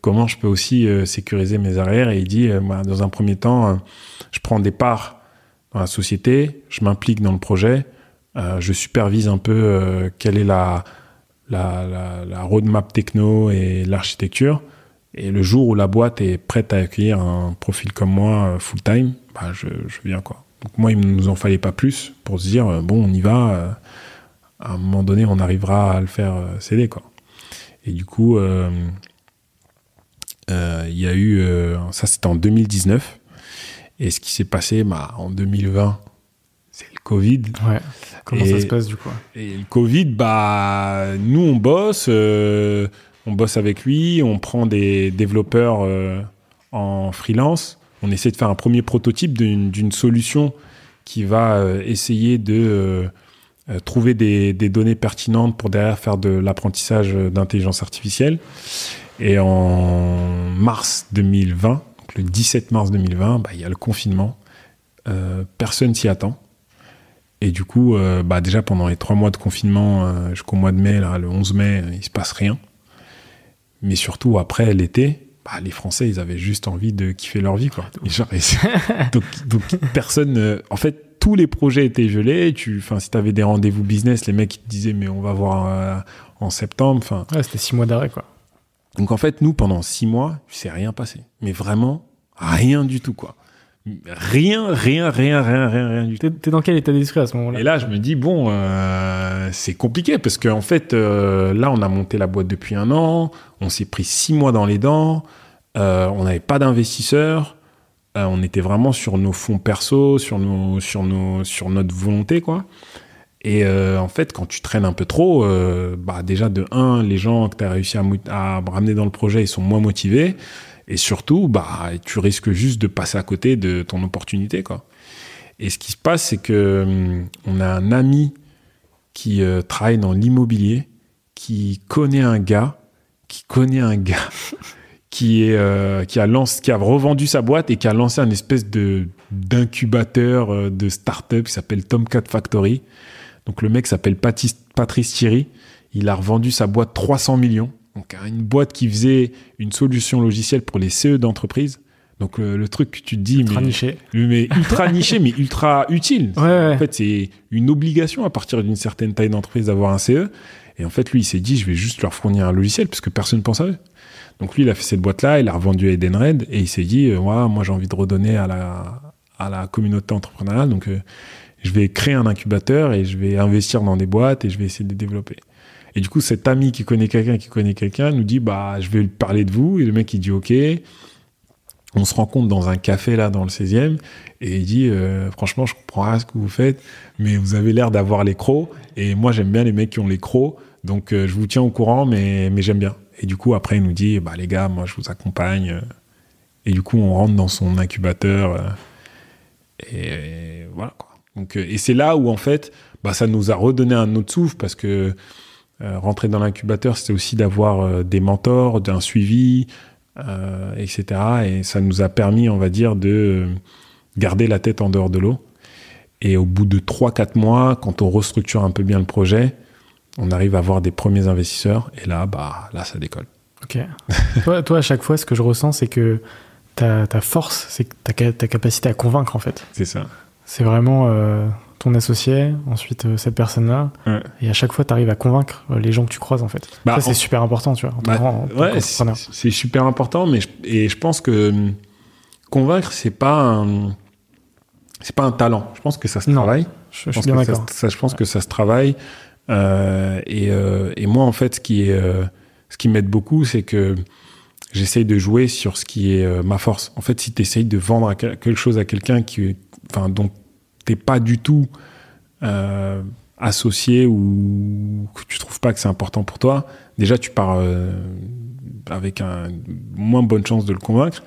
S2: comment je peux aussi sécuriser mes arrières? Et il dit, dans un premier temps, je prends des parts dans la société, je m'implique dans le projet, je supervise un peu quelle est la, la, la roadmap techno et l'architecture. Et le jour où la boîte est prête à accueillir un profil comme moi euh, full time, bah je, viens quoi. Donc moi, il ne nous en fallait pas plus pour se dire euh, bon, on y va. Euh, à un moment donné, on arrivera à le faire céder quoi. Et du coup, il y a eu ça, c'était en 2019. Et ce qui s'est passé, bah, en 2020, c'est le Covid.
S1: Ouais. Comment ça se passe du coup
S2: Et le Covid, bah, nous on bosse on bosse avec lui, on prend des développeurs euh, en freelance, on essaie de faire un premier prototype d'une solution qui va euh, essayer de euh, trouver des, données pertinentes pour derrière faire de l'apprentissage d'intelligence artificielle. Et en mars 2020, donc le 17 mars 2020, bah, il y a le confinement. personne s'y attend. Et du coup, bah, déjà pendant les trois mois de confinement jusqu'au mois de mai, là, le 11 mai, il se passe rien. Mais surtout, après l'été, bah, les Français, ils avaient juste envie de kiffer leur vie. Quoi. donc, donc, personne. en fait, tous les projets étaient gelés. Tu, si tu avais des rendez-vous business, les mecs ils te disaient, mais on va voir euh, en septembre.
S1: Ouais, c'était six mois d'arrêt. quoi.
S2: Donc en fait, nous, pendant six mois, il s'est rien passé. Mais vraiment, rien du tout. quoi. Rien, rien, rien, rien, rien, rien du tout.
S1: T'es dans quel état d'esprit à ce moment-là?
S2: Et là, je me dis, bon, euh, c'est compliqué parce qu'en en fait, euh, là, on a monté la boîte depuis un an, on s'est pris six mois dans les dents, euh, on n'avait pas d'investisseurs, on était vraiment sur nos fonds perso, sur, nos, sur, nos, sur notre volonté, quoi. Et en fait, quand tu traînes un peu trop, bah déjà de un, les gens que tu as réussi à, ramener dans le projet, ils sont moins motivés. Et surtout, bah, tu risques juste de passer à côté de ton opportunité, quoi. Et ce qui se passe, c'est que hum, on a un ami qui euh, travaille dans l'immobilier, qui connaît un gars, qui connaît un gars, qui est euh, qui a lancé, qui a revendu sa boîte et qui a lancé un espèce de d'incubateur euh, de start-up qui s'appelle Tomcat Factory. Donc le mec s'appelle Patrice Thierry. Il a revendu sa boîte 300 millions. Donc une boîte qui faisait une solution logicielle pour les CE d'entreprise. Donc le, truc que tu te dis,
S1: ultra
S2: mais,
S1: niché.
S2: mais ultra niché, mais ultra utile.
S1: En
S2: fait, c'est une obligation à partir d'une certaine taille d'entreprise d'avoir un CE. Et en fait, lui, il s'est dit, je vais juste leur fournir un logiciel parce que personne ne pense à eux. Donc lui, il a fait cette boîte-là, il a revendu à Edenred et il s'est dit, euh, moi j'ai envie de redonner à la, à la communauté entrepreneuriale. Donc euh, je vais créer un incubateur et je vais investir dans des boîtes et je vais essayer de les développer. Et du coup, cet ami qui connaît quelqu'un qui connaît quelqu'un nous dit bah je vais parler de vous et le mec il dit ok. On se rencontre dans un café là dans le 16e et il dit euh, franchement je comprends rien ce que vous faites mais vous avez l'air d'avoir les crocs et moi j'aime bien les mecs qui ont les crocs donc euh, je vous tiens au courant mais mais j'aime bien. Et du coup après il nous dit bah les gars moi je vous accompagne et du coup on rentre dans son incubateur euh, et, voilà quoi. Donc et c'est là où en fait bah ça nous a redonné un autre souffle parce que euh, rentrer dans l'incubateur, c'était aussi d'avoir euh, des mentors, d'un suivi, euh, etc. Et ça nous a permis, on va dire, de garder la tête en dehors de l'eau. Et au bout de 3-4 mois, quand on restructure un peu bien le projet, on arrive à avoir des premiers investisseurs. Et là, bah, là, ça décolle.
S1: Ok. toi, toi, à chaque fois, ce que je ressens, c'est que ta, ta force, c'est ta, ta capacité à convaincre, en fait.
S2: C'est ça.
S1: C'est vraiment ton associé, ensuite euh, cette personne-là.
S2: Ouais.
S1: Et à chaque fois, tu arrives à convaincre euh, les gens que tu croises, en fait.
S2: Bah,
S1: ça, c'est
S2: en-
S1: super important, tu vois.
S2: Bah, ouais, c'est super important, mais je, et je pense que hum, convaincre, c'est pas un, c'est pas un talent. Je pense que ça se
S1: Non,
S2: travaille.
S1: je, je
S2: Je pense
S1: suis bien d'accord.
S2: je pense que ça se travaille. Euh, et, euh, et moi, en fait, ce qui est, euh, ce qui m'aide beaucoup, c'est que j'essaye de jouer sur ce qui est euh, ma force. En fait, si tu essayes de vendre quelque chose à quelqu'un qui, enfin, dont pas du tout euh, associé ou que tu trouves pas que c'est important pour toi, déjà tu pars euh, avec un moins bonne chance de le convaincre.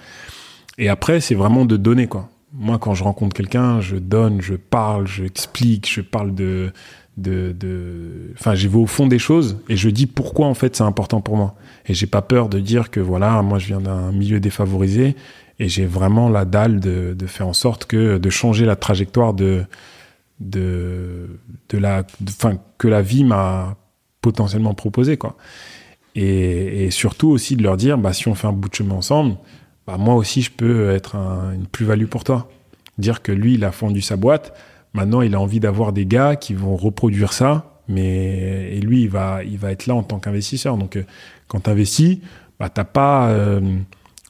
S2: Et après, c'est vraiment de donner quoi. Moi, quand je rencontre quelqu'un, je donne, je parle, je explique, je parle de, de, de, enfin, je vais au fond des choses et je dis pourquoi en fait c'est important pour moi. Et j'ai pas peur de dire que voilà, moi je viens d'un milieu défavorisé et j'ai vraiment la dalle de, faire en sorte que de changer la trajectoire de de, de la, enfin que la vie m'a potentiellement proposé quoi. Et, surtout aussi de leur dire, bah si on fait un bout de chemin ensemble, bah moi aussi je peux être un- une plus-value pour toi. Dire que lui il a fondu sa boîte, maintenant il a envie d'avoir des gars qui vont reproduire ça, mais et lui il va il va être là en tant qu'investisseur. Donc euh, quand tu investis, bah t'as pas, euh,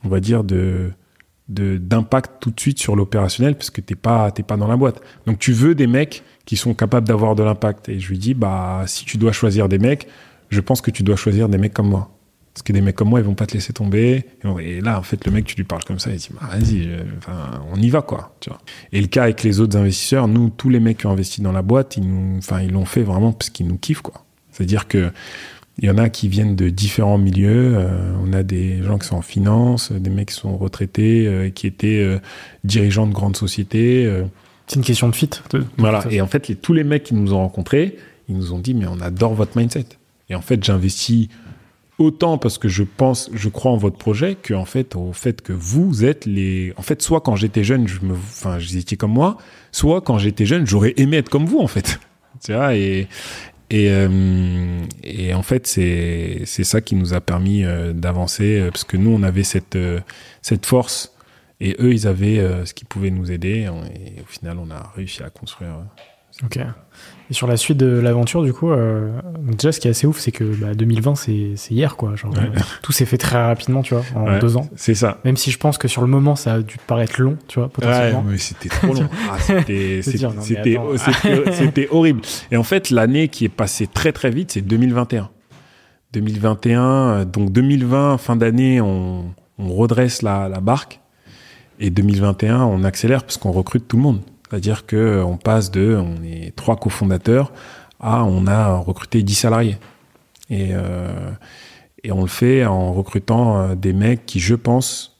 S2: on va dire de- d'impact tout de suite sur l'opérationnel parce que t'es pas t'es pas dans la boîte. Donc tu veux des mecs qui sont capables d'avoir de l'impact. Et je lui dis bah si tu dois choisir des mecs, je pense que tu dois choisir des mecs comme moi. Parce que des mecs comme moi, ils vont pas te laisser tomber. Et là, en fait, le mec, tu lui parles comme ça, il dit, bah, vas-y, on y va, quoi. Tu vois. Et le cas avec les autres investisseurs, nous, tous les mecs qui ont investi dans la boîte, ils nous, enfin, ils l'ont fait vraiment parce qu'ils nous kiffent, quoi. C'est-à-dire que il y en a qui viennent de différents milieux. euh, on a des gens qui sont en finance, des mecs qui sont retraités, euh, qui étaient euh, dirigeants de grandes sociétés.
S1: C'est une question de fit. de-
S2: voilà. Et en fait, les, tous les mecs qui nous ont rencontrés, ils nous ont dit, mais on adore votre mindset. Et en fait, j'investis autant parce que je pense, je crois en votre projet, que en fait, au fait que vous êtes les. En fait, soit quand j'étais jeune, je me, enfin, vous étiez comme moi, soit quand j'étais jeune, j'aurais aimé être comme vous, en fait. Tu vois, et. Et, euh, et en fait, c'est ça qui nous a permis euh, d'avancer, euh, parce que nous, on avait cette, cette force, et eux, ils avaient ce qui pouvait nous aider, et au final, on a réussi à construire.
S1: Ok. Et sur la suite de l'aventure, du coup, euh, donc déjà, ce qui est assez ouf, c'est que bah, 2020, c'est c'est hier, quoi. Genre,
S2: Ouais.
S1: euh, tout s'est fait très rapidement, tu vois, en
S2: Ouais.
S1: deux ans.
S2: C'est ça.
S1: Même si je pense que sur le moment, ça a dû te paraître long, tu vois, potentiellement.
S2: mais c'était trop long. Ah, c'était
S1: C'est
S2: c'était-
S1: dire, non, mais
S2: c'était-
S1: attends.
S2: c'était- c'était horrible. Et en fait, l'année qui est passée très très vite, c'est 2021. 2021, euh, donc 2020, fin d'année, on, on redresse la, la barque. Et 2021, on accélère parce qu'on recrute tout le monde. C'est-à-dire que euh, passe de, on est trois cofondateurs, à on a recruté 10 salariés. Et, euh, et on le fait en recrutant euh, des mecs qui, je pense,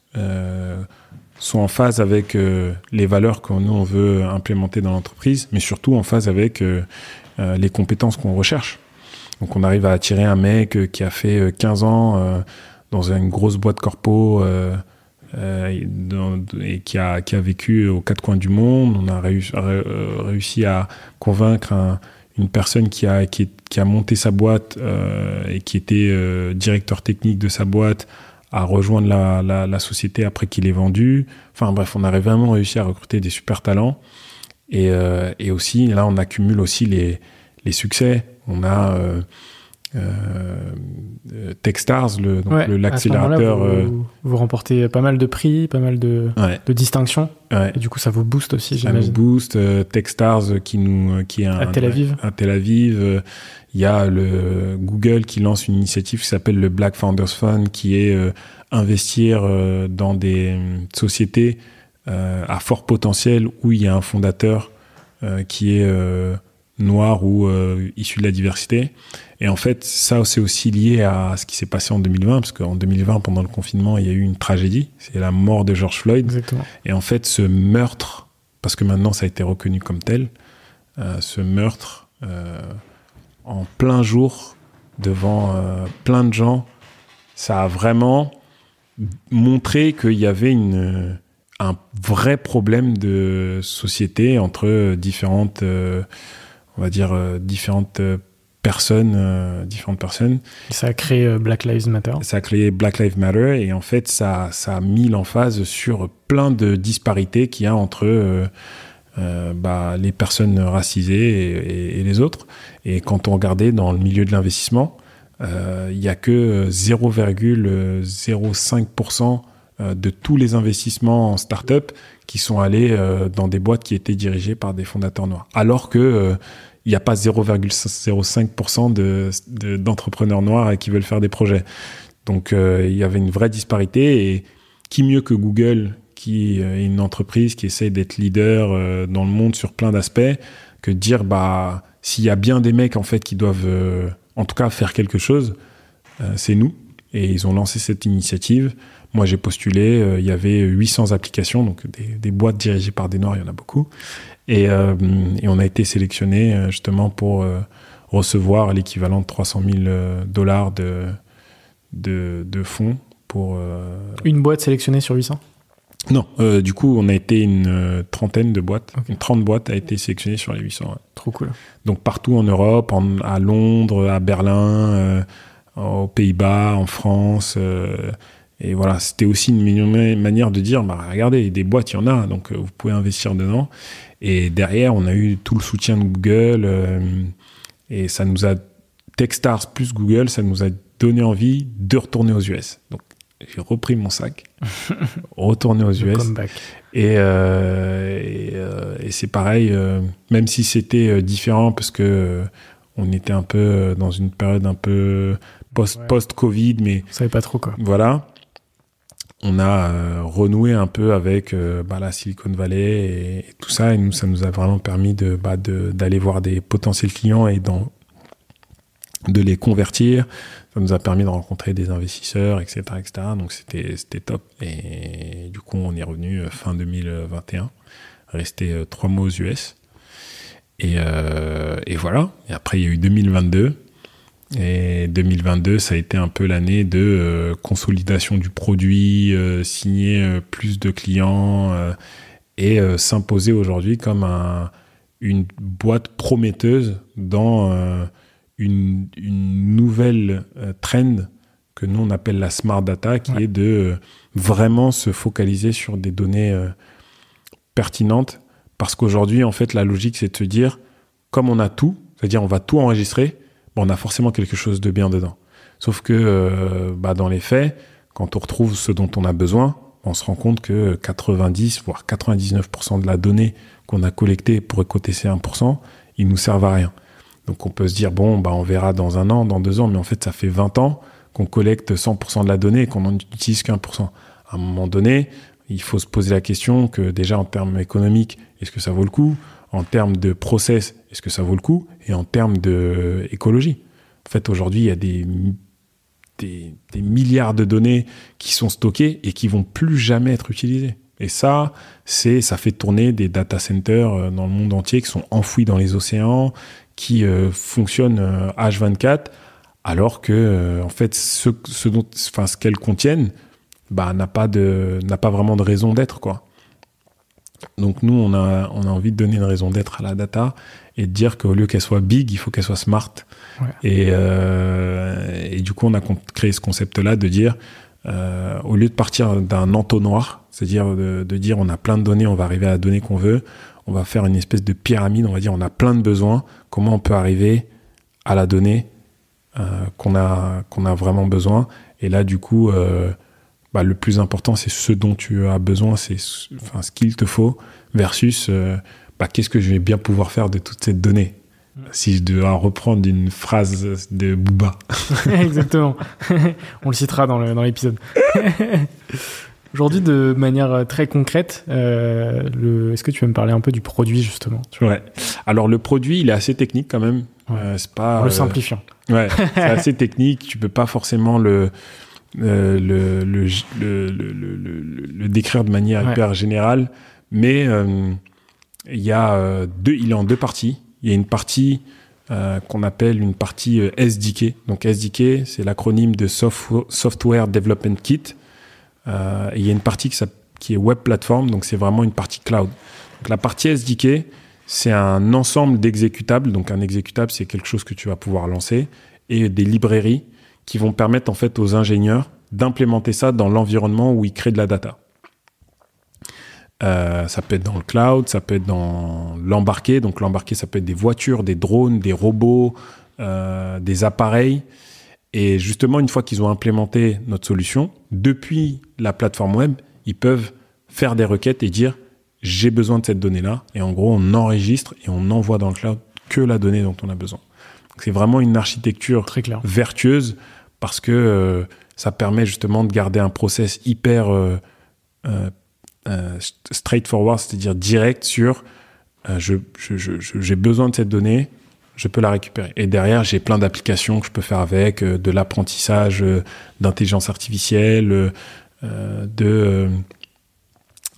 S2: sont en phase avec les valeurs que nous on veut implémenter dans l'entreprise, mais surtout en phase avec les compétences qu'on recherche. Donc on arrive à attirer un mec qui a fait euh, 15 ans dans une grosse boîte corpo dans- et qui a, qui a vécu aux quatre coins du monde. On a réussi, euh, réussi à convaincre un- une personne qui a, qui, a monté sa boîte euh, et qui était euh, directeur technique de sa boîte à rejoindre la, société après qu'il ait vendu. Enfin bref, on a vraiment réussi à recruter des super talents. Et, euh, et aussi, là, on accumule aussi les, les succès. On a, euh, Techstars, le, donc
S1: Ouais,
S2: le- l'accélérateur. euh,
S1: Vous, vous remportez pas mal de prix, pas mal de,
S2: ouais,
S1: de distinctions.
S2: ouais.
S1: Et du coup, ça vous booste aussi,
S2: Ça nous booste. euh, Techstars euh, qui nous, euh, qui est un,
S1: À Tel Aviv.
S2: À Tel Aviv. euh, Il y a le Google qui lance une initiative qui s'appelle le Black Founders Fund, qui est euh, investir euh, dans des euh, sociétés euh, à fort potentiel où il y a un fondateur euh, qui est euh, noir ou euh, issu de la diversité. Et en fait, ça, c'est aussi lié à ce qui s'est passé en 2020, parce qu'en 2020, pendant le confinement, il y a eu une tragédie. C'est la mort de George Floyd.
S1: Exactement.
S2: Et en fait, ce meurtre, parce que maintenant ça a été reconnu comme tel, euh, ce meurtre euh, en plein jour devant euh, plein de gens, ça a vraiment montré qu'il y avait une, un vrai problème de société entre différentes, euh, on va dire, euh, différentes euh, personnes, euh, différentes personnes.
S1: Ça a créé euh, Black Lives Matter.
S2: Ça a créé Black Lives Matter et en fait, ça, ça a mis l'emphase sur plein de disparités qu'il y a entre euh, bah, les personnes racisées et, et- et les autres. Et quand on regardait dans le milieu de l'investissement, il n'y a que 0,05% euh, de tous les investissements en start-up qui sont allés euh, dans des boîtes qui étaient dirigées par des fondateurs noirs. Alors que euh, il n'y a pas 0,05% de, de- d'entrepreneurs noirs qui veulent faire des projets. Donc euh, il y avait une vraie disparité et qui mieux que Google, qui est une entreprise qui essaie d'être leader dans le monde sur plein d'aspects, que dire bah s'il y a bien des mecs en fait qui doivent en tout cas faire quelque chose, c'est nous. Et ils ont lancé cette initiative. Moi j'ai postulé, euh, il y avait 800 applications, donc des, des boîtes dirigées par des noirs, il y en a beaucoup. Et, euh, et on a été sélectionné euh, justement pour recevoir l'équivalent de 300 000 euh, dollars de, de, de fonds pour.
S1: Une boîte sélectionnée sur 800
S2: Non, euh, du coup, on a été une euh, trentaine de boîtes.
S1: Ok.
S2: Une 30 boîtes a été sélectionnée sur les 800. ouais.
S1: Trop cool.
S2: Donc partout en Europe, en- à Londres, à Berlin, euh, aux Pays-Bas, en France. Et voilà, c'était aussi une manière de dire, bah, regardez, des boîtes, il y en a, donc euh, vous pouvez investir dedans. Et derrière, on a eu tout le soutien de Google. euh, et ça nous a, Techstars plus Google, ça nous a donné envie de retourner aux US. Donc j'ai repris mon sac, retourné aux US. Et, euh, et, euh, et c'est pareil, même si c'était différent parce que on était un peu dans une période un peu post
S1: Ouais.
S2: post Covid, mais
S1: Vous savez pas trop quoi.
S2: voilà, on a euh, renoué un peu avec euh, bah, la Silicon Valley et, tout ça, et nous ça nous a vraiment permis de bah, d'aller voir des potentiels clients et de les convertir. Ça nous a permis de rencontrer des investisseurs, etc., etc. Donc c'était c'était top. Et du coup, on est revenu euh, fin 2021, resté trois mois aux US. Et, et voilà. Et après, il y a eu 2022. Et 2022, ça a été un peu l'année de euh, consolidation du produit, euh, signer euh, plus de clients et s'imposer aujourd'hui comme un, une boîte prometteuse dans une, une nouvelle trend que nous on appelle la smart data, qui
S1: Ouais.
S2: est de vraiment se focaliser sur des données pertinentes. Parce qu'aujourd'hui, en fait, la logique, c'est de se dire, comme on a tout, c'est-à-dire on va tout enregistrer, on a forcément quelque chose de bien dedans. Sauf que euh, bah, dans les faits, quand on retrouve ce dont on a besoin, on se rend compte que 90 voire 99% de la donnée qu'on a collectée pour écouter ces 1%, ils nous servent à rien. Donc on peut se dire bon bah on verra dans un an, dans deux ans, mais en fait ça fait 20 ans qu'on collecte 100% de la donnée et qu'on n'en utilise qu'un pour cent. À un moment donné, il faut se poser la question que déjà en termes économiques, est-ce que ça vaut le coup? En termes de process, est-ce que ça vaut le coup? Et en termes de écologie. En fait, aujourd'hui, il y a des, milliards de données qui sont stockées et qui vont plus jamais être utilisées. Et ça, c'est, ça fait tourner des data centers euh, dans le monde entier qui sont enfouis dans les océans, qui euh, fonctionnent euh, H24, alors que euh, en fait, ce, ce dont, enfin, ce qu'elles contiennent, bah, n'a pas de, n'a pas vraiment de raison d'être, quoi. Donc nous, on a, on a envie de donner une raison d'être à la data et de dire qu'au lieu qu'elle soit big, il faut qu'elle soit smart.
S1: Ouais.
S2: Et, euh, et du coup, on a créé ce concept-là de dire, euh, au lieu de partir d'un entonnoir, c'est-à-dire de, de dire on a plein de données, on va arriver à la donnée qu'on veut, on va faire une espèce de pyramide, on va dire on a plein de besoins, comment on peut arriver à la donnée qu'on a, qu'on a vraiment besoin. Et là, du coup, bah, le plus important, c'est ce dont tu as besoin, c'est enfin, ce qu'il te faut, versus bah, qu'est-ce que je vais bien pouvoir faire de toute cette donnée? Si je dois reprendre une phrase de Booba.
S1: Exactement. On le citera dans l'épisode. Aujourd'hui, de manière euh, très concrète, euh, est-ce que tu veux me parler un peu du produit justement?
S2: Ouais. Alors le produit, il est assez technique quand même. Euh, c'est pas.
S1: En le simplifiant.
S2: Ouais, c'est assez technique. Tu peux pas forcément le le, le, le, le, décrire de manière hyper générale, mais il y a deux, il est en deux parties. Il y a une partie qu'on appelle une partie SDK. Donc SDK, c'est l'acronyme de Software Development Kit. Euh, il y a une partie qui, qui est web platform, donc c'est vraiment une partie cloud. Donc la partie SDK, c'est un ensemble d'exécutables. Donc un exécutable, c'est quelque chose que tu vas pouvoir lancer et des librairies qui vont permettre en fait aux ingénieurs d'implémenter ça dans l'environnement où ils créent de la data. Euh, ça peut être dans le cloud, ça peut être dans l'embarqué. Donc l'embarqué, ça peut être des voitures, des drones, des robots, euh, des appareils. Et justement, une fois qu'ils ont implémenté notre solution, depuis la plateforme web, ils peuvent faire des requêtes et dire j'ai besoin de cette donnée-là. Et en gros, on enregistre et on envoie dans le cloud que la donnée dont on a besoin. C'est vraiment une architecture
S1: Très clair.
S2: vertueuse parce que euh, ça permet justement de garder un process hyper euh, euh, straightforward, c'est-à-dire direct sur j'ai je, besoin de cette donnée, je peux la récupérer. Et derrière, j'ai plein d'applications que je peux faire avec, de l'apprentissage d'intelligence artificielle, de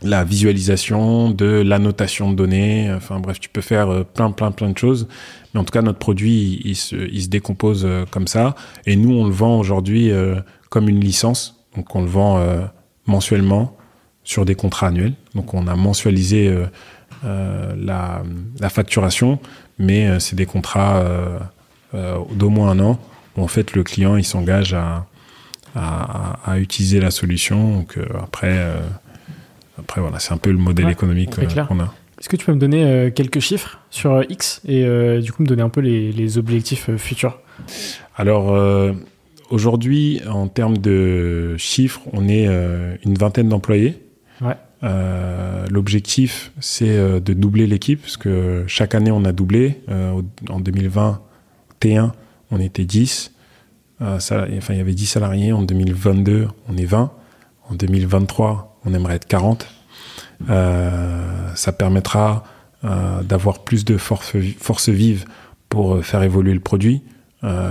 S2: la visualisation, de l'annotation de données. Enfin bref, tu peux faire plein, plein, plein de choses. Mais en tout cas, notre produit, il, se, il se, décompose comme ça. Et nous, on le vend aujourd'hui comme une licence. Donc on le vend mensuellement sur des contrats annuels. Donc on a mensualisé la, la facturation mais euh, c'est des contrats euh, euh, d'au moins un an où en fait le client il s'engage à, à, utiliser la solution. Donc après, après voilà, c'est un peu le modèle économique qu'on a.
S1: Est-ce que tu peux me donner quelques chiffres sur X et du coup me donner un peu les, les objectifs futurs?
S2: Alors aujourd'hui, en termes de chiffres, on est une vingtaine d'employés.
S1: Ouais.
S2: Euh, l'objectif, c'est euh, de doubler l'équipe, parce que chaque année, on a doublé. Euh, en 2021, on était 10. Ça, enfin, il y avait 10 salariés. En 2022, on est 20. En 2023, on aimerait être 40. Ça permettra d'avoir plus de force, force vive pour faire évoluer le produit,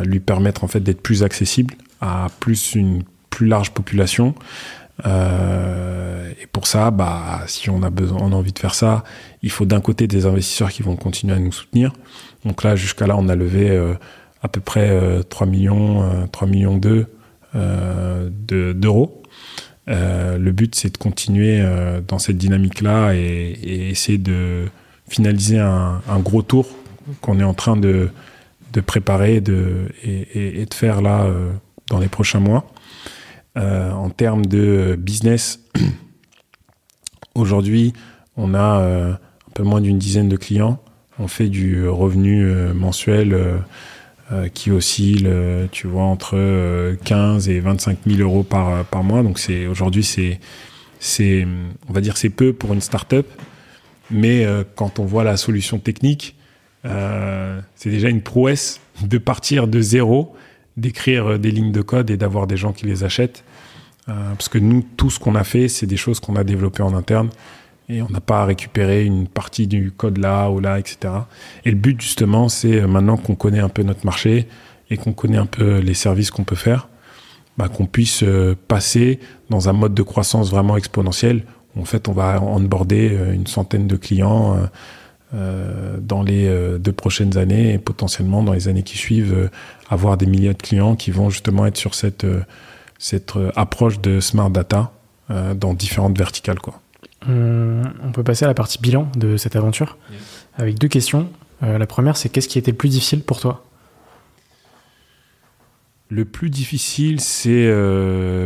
S2: lui permettre en fait d'être plus accessible à plus une plus large population. Euh, et pour ça, bah, si on a besoin, on a envie de faire ça, il faut d'un côté des investisseurs qui vont continuer à nous soutenir. Donc là, jusqu'à là, on a levé euh, à peu près 3 euh, millions, 3 millions 2 d'euros. Le but, c'est de continuer dans cette dynamique-là et, essayer de finaliser un, gros tour qu'on est en train de, préparer et, de faire là dans les prochains mois. Euh, en termes de business, aujourd'hui, on a euh, un peu moins d'une dizaine de clients. On fait du revenu euh, qui oscille, tu vois, entre 15 et 25 000 euros par, par mois. Donc c'est aujourd'hui, c'est, c'est, on va dire, c'est peu pour une start-up. Mais quand on voit la solution technique, c'est déjà une prouesse de partir de zéro d'écrire des lignes de code et d'avoir des gens qui les achètent. Euh, parce que nous, tout ce qu'on a fait, c'est des choses qu'on a développées en interne et on n'a pas à récupérer une partie du code là ou là, etc. Et le but, justement, c'est euh, maintenant qu'on connaît un peu notre marché et qu'on connaît un peu les services qu'on peut faire, bah, qu'on puisse euh, passer dans un mode de croissance vraiment exponentiel. En fait, on va onboarder une centaine de clients euh, dans les euh, deux prochaines années et potentiellement dans les années qui suivent euh, avoir des milliers de clients qui vont justement être sur cette, cette approche de smart data dans différentes verticales. Quoi.
S1: On peut passer à la partie bilan de cette aventure avec deux questions. la première, c'est qu'est-ce qui était le plus difficile pour toi?
S2: Le plus difficile, c'est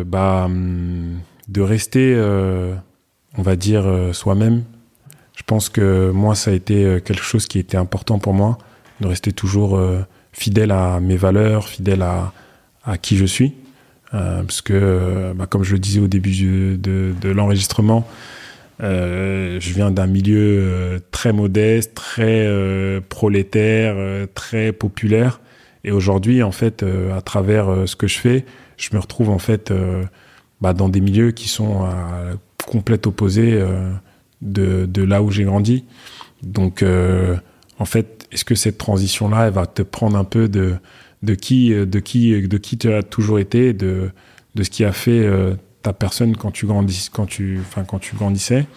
S2: bah, hum, de rester, on va dire, soi-même je pense que moi, ça a été euh, quelque chose qui était important pour moi, de rester toujours euh, fidèle à mes valeurs, fidèle à, à qui je suis. parce que, bah, comme je le disais au début de, de, l'enregistrement, je viens d'un milieu très modeste, très prolétaire, très populaire. Et aujourd'hui, en fait, à travers ce que je fais, je me retrouve en fait bah, dans des milieux qui sont à complète opposé de, là où j'ai grandi. Donc, en fait, est-ce que cette transition-là, elle va te prendre un peu de, qui, de qui, de qui tu as toujours été, de, ce qui a fait euh, ta personne quand tu grandis, quand tu, enfin, quand tu grandissais.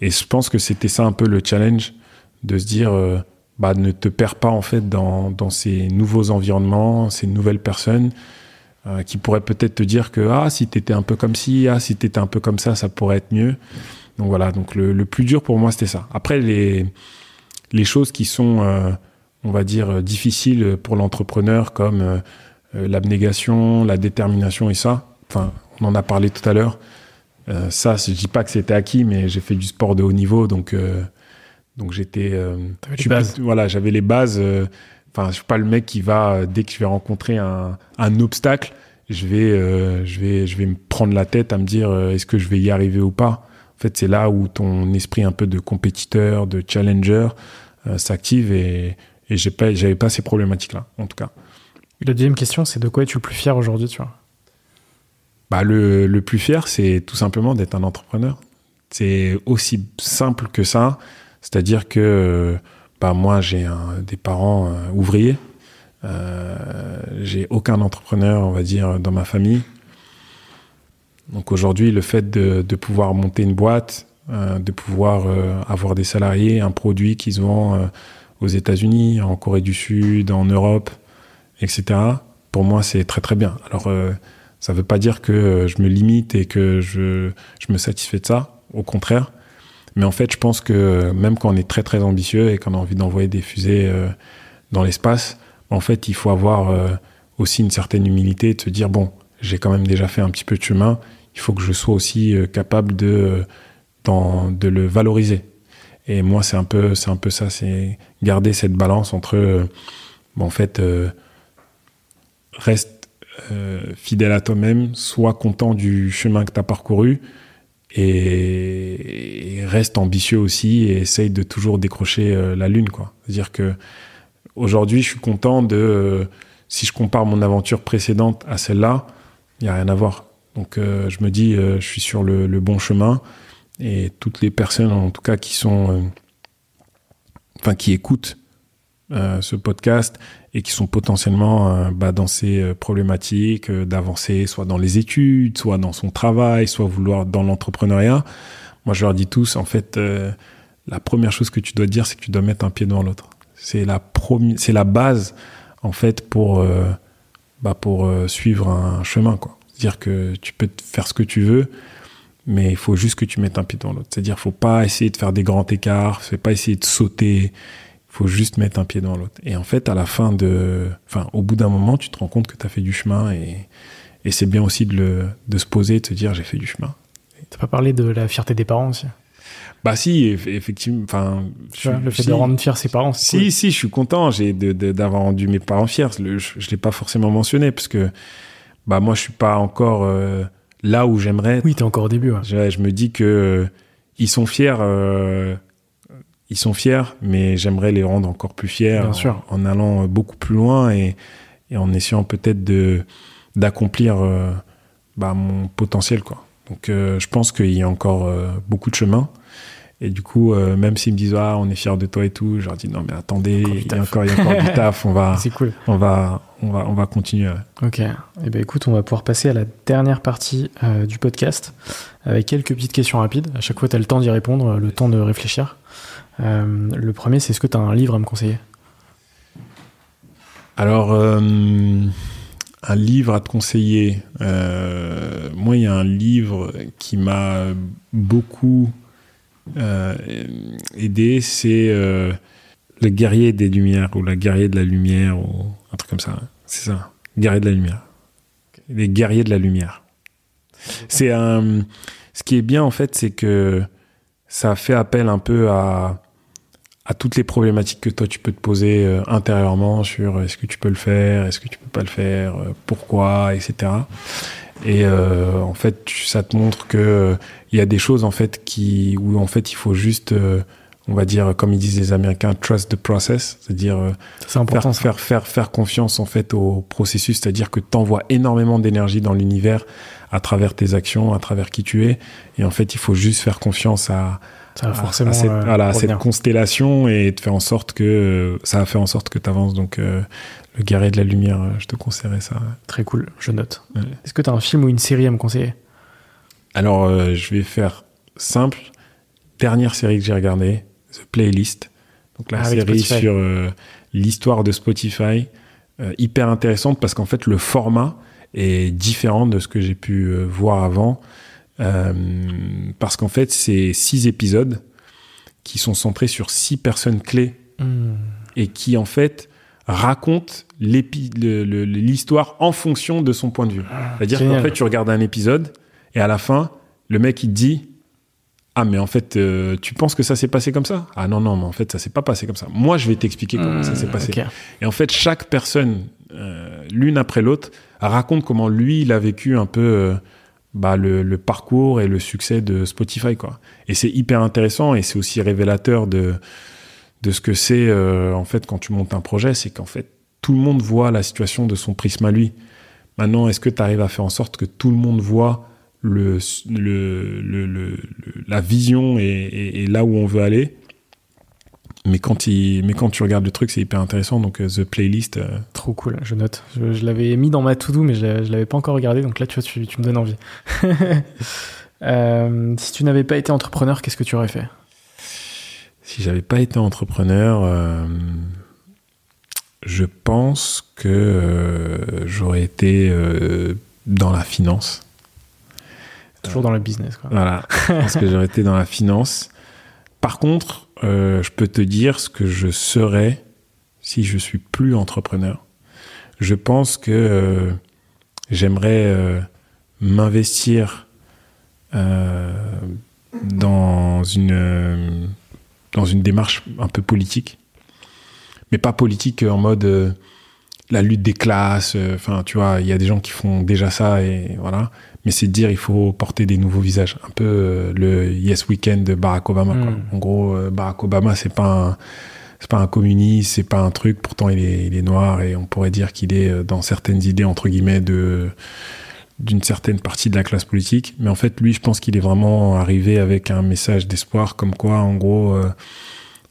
S2: Et je pense que c'était ça un peu le challenge de se dire, euh, bah, ne te perds pas en fait dans, dans ces nouveaux environnements, ces nouvelles personnes euh, qui pourraient peut-être te dire que ah si t'étais un peu comme ci, ah si t'étais un peu comme ça, ça pourrait être mieux. Donc voilà, donc le, le plus dur pour moi c'était ça. Après les les choses qui sont, euh, on va dire, difficiles pour l'entrepreneur, comme l'abnégation, la détermination et ça. Enfin, on en a parlé tout à l'heure. ça, je dis pas que c'était acquis, mais j'ai fait du sport de haut niveau, donc donc j'étais. voilà, j'avais les bases. Enfin, je suis pas le mec qui va dès que je vais rencontrer un, un obstacle, je vais je vais je vais me prendre la tête à me dire est-ce que je vais y arriver ou pas? En fait, c'est là où ton esprit un peu de compétiteur, de challenger euh, s'active et, et j'ai pas, j'avais pas ces problématiques-là, en tout cas.
S1: La deuxième question, c'est de quoi es-tu le plus fier aujourd'hui, tu vois?
S2: Bah, le, le plus fier, c'est tout simplement d'être un entrepreneur. C'est aussi simple que ça. C'est-à-dire que bah, moi, j'ai des parents euh, ouvriers. Euh, j'ai aucun entrepreneur, on va dire, dans ma famille. Donc aujourd'hui, le fait de, de, pouvoir monter une boîte, euh, de pouvoir euh, avoir des salariés, un produit qui se vend euh, aux États-Unis, en Corée du Sud, en Europe, etc. Pour moi, c'est très très bien. Alors, ça ne veut pas dire que je me limite et que je, me satisfais de ça. Au contraire. Mais en fait, je pense que même quand on est très très ambitieux et qu'on a envie d'envoyer des fusées dans l'espace, en fait, il faut avoir aussi une certaine humilité de se dire bon, j'ai quand même déjà fait un petit peu de chemin il faut que je sois aussi euh, capable de, de le valoriser. Et moi, c'est un peu, un peu ça, c'est garder cette balance entre, euh, en fait, euh, fidèle à toi-même, sois content du chemin que tu as parcouru et, reste ambitieux aussi et essaye de toujours décrocher la lune. C'est-à-dire que aujourd'hui, je suis content de, si je compare mon aventure précédente à celle-là, il n'y a rien à voir. Donc euh, je me dis, euh, je suis sur le, bon chemin et toutes les personnes, en tout cas, qui sont, euh, enfin, qui écoutent ce podcast et qui sont potentiellement bah, dans ces problématiques d'avancer, soit dans les études, soit dans son travail, soit vouloir dans l'entrepreneuriat. Moi, je leur dis tous, en fait, la première chose que tu dois dire, c'est que tu dois mettre un pied devant l'autre. C'est la c'est la base, en fait, pour, bah, pour suivre un chemin, quoi dire que tu peux faire ce que tu veux, mais il faut juste que tu mettes un pied dans l'autre. C'est-à-dire, faut pas essayer de faire des grands écarts, faut pas essayer de sauter. Faut juste mettre un pied dans l'autre. Et en fait, à la fin de, enfin, au bout d'un moment, tu te rends compte que tu as fait du chemin et, et c'est bien aussi de, le, de se poser et de se dire, j'ai fait du chemin.
S1: T'as pas parlé de la fierté des parents aussi?
S2: Bah si, effectivement. Enfin,
S1: le fait de rendre fier ses parents.
S2: Si, si, je suis content. J'ai d'avoir rendu mes parents fiers. je, je l'ai pas forcément mentionné parce que bah moi je suis pas encore euh, là où j'aimerais.
S1: Oui, tu es encore au début.
S2: Je, me dis que euh, ils sont fiers, euh, ils sont fiers, mais j'aimerais les rendre encore plus fiers
S1: Bien
S2: en,
S1: sûr.
S2: en, allant beaucoup plus loin et, et en essayant peut-être de d'accomplir bah, mon potentiel quoi. Donc je pense qu'il y a encore beaucoup de chemin. Et du coup, euh, même s'ils me disent ah on est fiers de toi et tout, je leur dis non mais attendez, il y a encore, il y a encore du taf, on va,
S1: cool.
S2: on va, on va, on va continuer.
S1: Ok. Et eh ben écoute, on va pouvoir passer à la dernière partie euh, du podcast avec quelques petites questions rapides. À chaque fois, tu as le temps d'y répondre, le temps de réfléchir. Euh, le premier, c'est est-ce que tu as un livre à me conseiller?
S2: Alors, un livre à te conseiller. moi, il y a un livre qui m'a beaucoup euh, aider, c'est euh, le guerrier des lumières ou la guerrier de la lumière ou un truc comme ça. C'est ça, guerrier de la lumière. Les guerriers de la lumière. C'est un. Ce qui est bien en fait, c'est que ça fait appel un peu à à toutes les problématiques que toi tu peux te poser euh, intérieurement sur est-ce que tu peux le faire, est-ce que tu peux pas le faire, pourquoi, etc. Et euh, en fait, ça te montre que il y a des choses en fait qui où en fait il faut juste on va dire, comme ils disent les Américains, trust the process, c'est-à-dire faire, faire, faire, faire confiance en fait au processus, c'est-à-dire que tu envoies énormément d'énergie dans l'univers à travers tes actions, à travers qui tu es, et en fait il faut juste faire confiance à,
S1: ça forcément
S2: cette, voilà, cette constellation et de faire en sorte que ça a fait en sorte que tu avances. Donc le guerrier de la lumière, je te conseillerais ça.
S1: Très cool, je note. Est-ce que tu as un film ou une série à me conseiller?
S2: Alors je vais faire simple. Dernière série que j'ai regardée, The Playlist. Donc la ah série sur euh, l'histoire de Spotify, euh, hyper intéressante parce qu'en fait le format est différent de ce que j'ai pu euh, voir avant. parce qu'en fait c'est six épisodes qui sont centrés sur six personnes clés hmm. et qui en fait racontent l'histoire en fonction de son point de vue. Ah, C'est-à-dire qu'en fait tu regardes un épisode et à la fin le mec il te dit ah, mais en fait, euh, tu penses que ça s'est passé comme ça? Ah non, non, mais en fait, ça s'est pas passé comme ça. Moi, je vais t'expliquer comment ça s'est mmh, passé. Et en fait, chaque personne, euh, l'une après l'autre, raconte comment lui, il a vécu un peu euh, bah, le, parcours et le succès de Spotify. Quoi. Et c'est hyper intéressant et c'est aussi révélateur de, de ce que c'est, en fait, quand tu montes un projet, c'est qu'en fait, tout le monde voit la situation de son prisme à lui. Maintenant, est-ce que tu arrives à faire en sorte que tout le monde voit le, le, la vision et, là où on veut aller? Mais quand, il, mais quand tu regardes le truc, c'est hyper intéressant. Donc, euh, The Playlist. Euh,
S1: Trop cool, je note. Je, l'avais mis dans ma to-do, mais je ne l'avais pas encore regardé. Donc là, tu vois, tu, tu me donnes envie. Euh, si tu n'avais pas été entrepreneur, qu'est-ce que tu aurais fait?
S2: Si j'avais pas été entrepreneur, je pense que j'aurais été dans la finance.
S1: Toujours dans le business. Quoi.
S2: Voilà, parce que j'aurais été dans la finance. Par contre, euh, je peux te dire ce que je serais si je suis plus entrepreneur. Je pense que euh, j'aimerais euh, m'investir dans une dans une démarche un peu politique, mais pas politique en mode la lutte des classes. Enfin, tu vois, il y a des gens qui font déjà ça et voilà mais c'est de dire il faut porter des nouveaux visages. Un peu euh, le Yes Weekend de Barack Obama. Quoi. Hmm. En gros, euh, Barack Obama, c'est pas un, c'est pas un communiste, c'est pas un truc. Pourtant, il est, il est noir et on pourrait dire qu'il est euh, dans certaines idées entre guillemets de d'une certaine partie de la classe politique. Mais en fait, lui, je pense qu'il est vraiment arrivé avec un message d'espoir, comme quoi, en gros,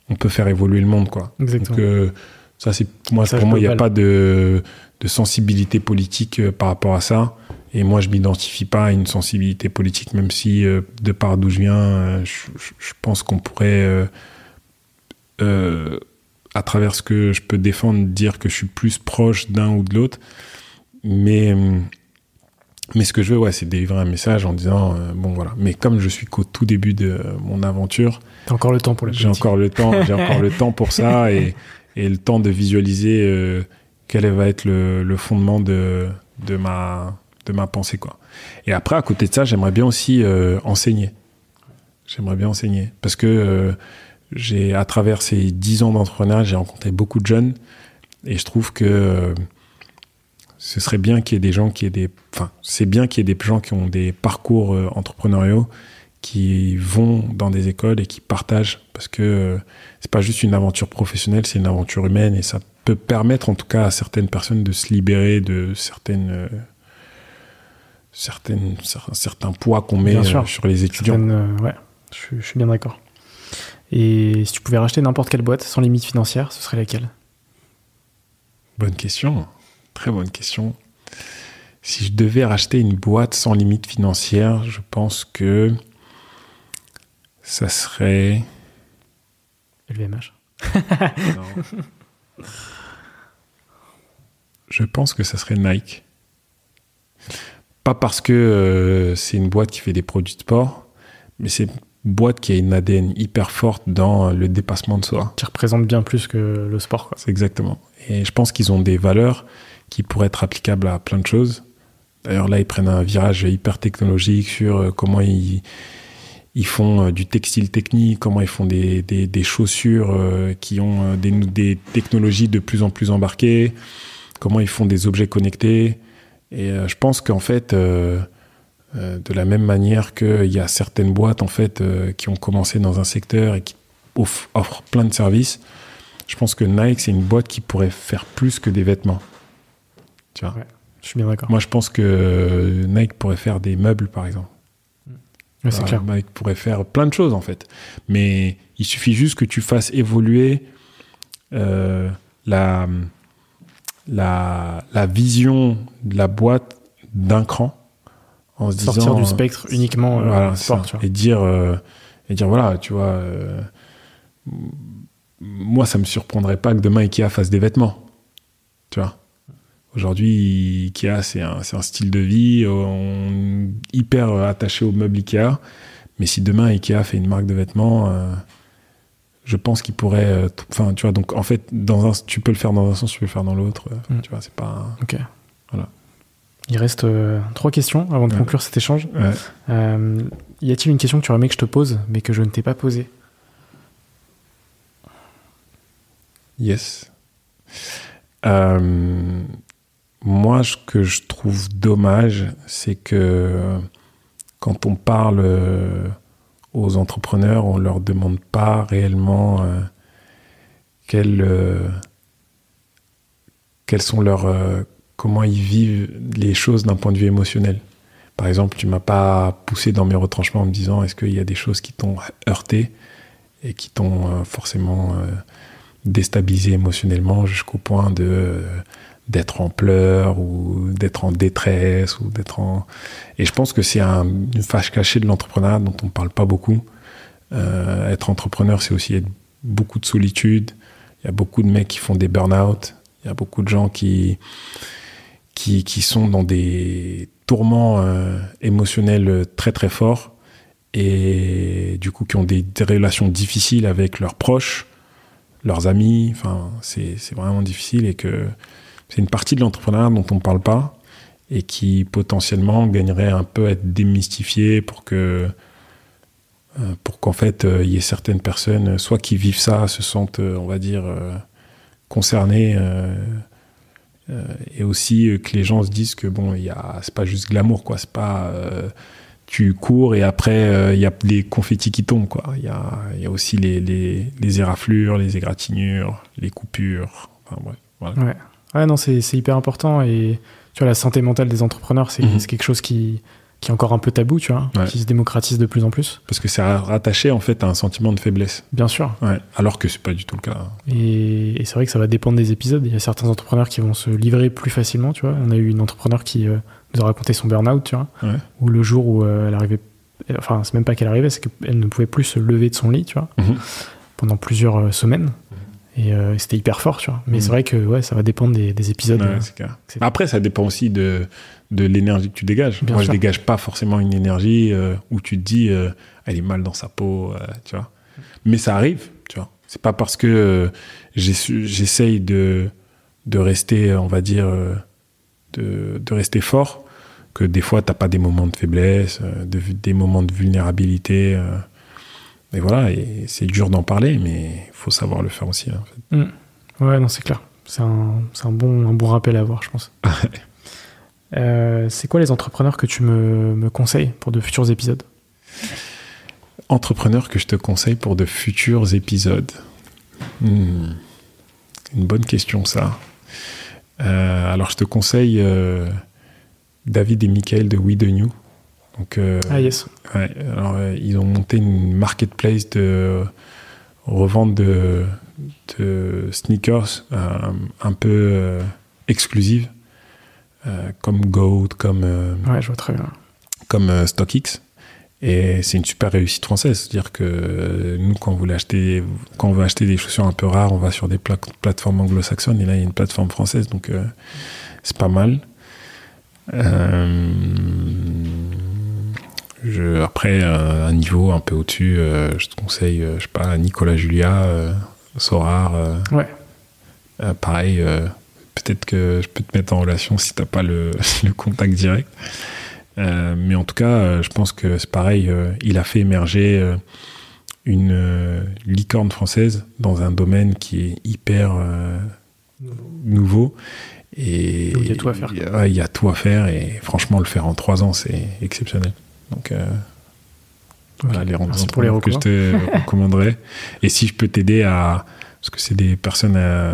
S2: on peut faire évoluer le monde, quoi.
S1: Exactement.
S2: Donc, ça, c'est moi, pour moi, il n'y a pas de, de sensibilité politique par rapport à ça. Et moi, je m'identifie pas à une sensibilité politique, même si, euh, de par d'où je viens, euh, je, pense qu'on pourrait, euh, à travers ce que je peux défendre, dire que je suis plus proche d'un ou de l'autre. Mais, mais ce que je veux, ouais, c'est délivrer un message en disant, bon voilà. Mais comme je suis qu'au tout début de mon aventure,
S1: T'as encore le temps pour
S2: J'ai encore le temps, j'ai encore le temps pour ça et, et le temps de visualiser quel va être le, le fondement de, de ma de ma pensée quoi. Et après à côté de ça, j'aimerais bien aussi euh, enseigner. J'aimerais bien enseigner parce que euh, j'ai à travers ces dix ans d'entrepreneuriat, j'ai rencontré beaucoup de jeunes et je trouve que euh, ce serait bien qu'il y ait des gens qui aient des enfin, c'est bien qu'il y ait des gens qui ont des parcours entrepreneuriaux qui vont dans des écoles et qui partagent parce que c'est pas juste une aventure professionnelle, c'est une aventure humaine et ça peut permettre en tout cas à certaines personnes de se libérer de certaines certaines, certains poids qu'on met euh, sur les étudiants.
S1: Euh, ouais, je, suis bien d'accord. Et si tu pouvais racheter n'importe quelle boîte sans limite financière, ce serait laquelle?
S2: Bonne question. Très bonne question. Si je devais racheter une boîte sans limite financière, je pense que ça serait.
S1: LVMH.
S2: non. Je pense que ça serait Nike. Pas parce que euh, c'est une boîte qui fait des produits de sport, mais c'est une boîte qui a une ADN hyper forte dans le dépassement de soi.
S1: Qui représente bien plus que le sport.
S2: C'est exactement. Et je pense qu'ils ont des valeurs qui pourraient être applicables à plein de choses. D'ailleurs, là, ils prennent un virage hyper technologique sur euh, comment ils, font du textile technique, comment ils font des, des, chaussures qui ont des, des, technologies de plus en plus embarquées, comment ils font des objets connectés. Et je pense qu'en fait, de la même manière qu'il y a certaines boîtes en fait qui ont commencé dans un secteur et qui offrent plein de services, je pense que Nike, c'est une boîte qui pourrait faire plus que des vêtements.
S1: Tu vois Je suis bien d'accord.
S2: Moi, je pense que Nike pourrait faire des meubles, par exemple.
S1: c'est clair.
S2: Nike pourrait faire plein de choses, en fait. Mais il suffit juste que tu fasses évoluer euh, la, la, la vision de la boîte d'un cran.
S1: En se Sortir du spectre uniquement
S2: euh, sport, et dire euh, et dire voilà tu vois moi, ça me surprendrait pas que demain Ikea fasse des vêtements. Tu vois Aujourd'hui, Ikea, c'est un, un, style de vie, on, hyper attaché au meuble Ikea. Mais si demain Ikea fait une marque de vêtements, euh, je pense qu'il pourrait. Euh, enfin, tu vois, donc en fait, dans un, tu peux le faire dans un sens, tu peux le faire dans l'autre. Mm. Tu vois, c'est pas.
S1: Ok. Voilà. Il reste euh, trois questions avant de conclure cet échange. y a-t-il une question que tu aurais aimé que je te pose, mais que je ne t'ai pas posée?
S2: Yes. Euh, moi, ce que je trouve dommage, c'est que quand on parle euh, aux entrepreneurs, on leur demande pas réellement euh, quels, quels sont leurs comment ils vivent les choses d'un point de vue émotionnel. Par exemple, tu m'as pas poussé dans mes retranchements en me disant est-ce qu'il y a des choses qui t'ont heurté et qui t'ont forcément déstabilisé émotionnellement jusqu'au point de d'être en pleurs ou d'être en détresse ou d'être en et je pense que c'est un, une fâche cachée de l'entrepreneuriat dont on parle pas beaucoup euh, être entrepreneur c'est aussi être beaucoup de solitude il y a beaucoup de mecs qui font des burn-out il y a beaucoup de gens qui qui, qui sont dans des tourments euh, émotionnels très très forts et du coup qui ont des, des relations difficiles avec leurs proches leurs amis. Enfin, c'est vraiment difficile et que c'est une partie de l'entrepreneuriat dont on ne parle pas et qui potentiellement gagnerait un peu à être démystifié pour que euh, pour qu'en fait euh, il y ait certaines personnes soit qui vivent ça se sentent euh, on va dire concernées et aussi que les gens se disent que bon il c'est pas juste glamour quoi c'est pas tu cours et après il y a des confettis qui tombent quoi. Il y a, y a, aussi les, les, les, éraflures, les égratignures, les coupures. Enfin bref.
S1: Ouais. non c'est hyper important et tu vois la santé mentale des entrepreneurs c'est mhm. quelque chose qui qui est encore un peu tabou, tu vois, qui se démocratise de plus en plus.
S2: Parce que c'est rattaché en fait à un sentiment de faiblesse.
S1: Bien sûr.
S2: Ouais, alors que c'est pas du tout le cas.
S1: Et, et c'est vrai que ça va dépendre des épisodes. Il y a certains entrepreneurs qui vont se livrer plus facilement, tu vois. On a eu une entrepreneur qui euh, nous a raconté son burn-out, tu vois, ouais. où le jour où euh, elle arrivait, enfin c'est même pas qu'elle arrivait, c'est qu'elle ne pouvait plus se lever de son lit, tu vois, mhm. pendant plusieurs euh, semaines. Et c'était hyper fort, tu vois. Mais c'est vrai que ouais, ça va dépendre des, des épisodes.
S2: Après, ça dépend aussi de, de l'énergie que tu dégages. Moi, je dégage pas forcément une énergie euh, où tu te dis, euh, elle est mal dans sa peau, euh, tu vois. Mais ça arrive, tu vois. C'est pas parce que j'essaye de, de rester, on va dire, de, de rester fort que des fois, t'as pas des moments de faiblesse, de, des moments de vulnérabilité. Et voilà, et c'est dur d'en parler, mais il faut savoir le faire aussi. Hein, en
S1: fait. Mmh. Ouais, non, c'est clair. C'est un, un, bon, un bon rappel à avoir, je pense. Euh, c'est quoi les entrepreneurs que tu me, me, conseilles pour de futurs épisodes?
S2: Entrepreneurs que je te conseille pour de futurs épisodes. Hmm. Une bonne question, ça. Euh, alors, je te conseille euh, David et Michael de We The New. Donc,
S1: ah, yes.
S2: Ouais, alors, ils ont monté une marketplace de revente de, de sneakers un peu exclusive euh, comme Goat, comme, euh,
S1: ouais, je vois très bien.
S2: comme euh, StockX. Et c'est une super réussite française. C'est-à-dire que nous, quand on, voulait acheter, quand on veut acheter des chaussures un peu rares, on va sur des plateformes anglo-saxonnes. Et là, il y a une plateforme française. Donc, c'est pas mal. Je, après, un niveau un peu au-dessus, je te conseille, je sais pas, Nicolas Julia, Sorar.
S1: ouais.
S2: pareil, peut-être que je peux te mettre en relation si t'as pas le, le contact direct. mais en tout cas, je pense que c'est pareil. il a fait émerger une licorne française dans un domaine qui est hyper nouveau. Et
S1: il y a tout à faire.
S2: Il y a, tout à faire et franchement, le faire en trois ans, c'est exceptionnel. Donc, voilà les
S1: Merci pour les
S2: que je te recommanderais. Et si je peux t'aider à. Parce que c'est des personnes euh,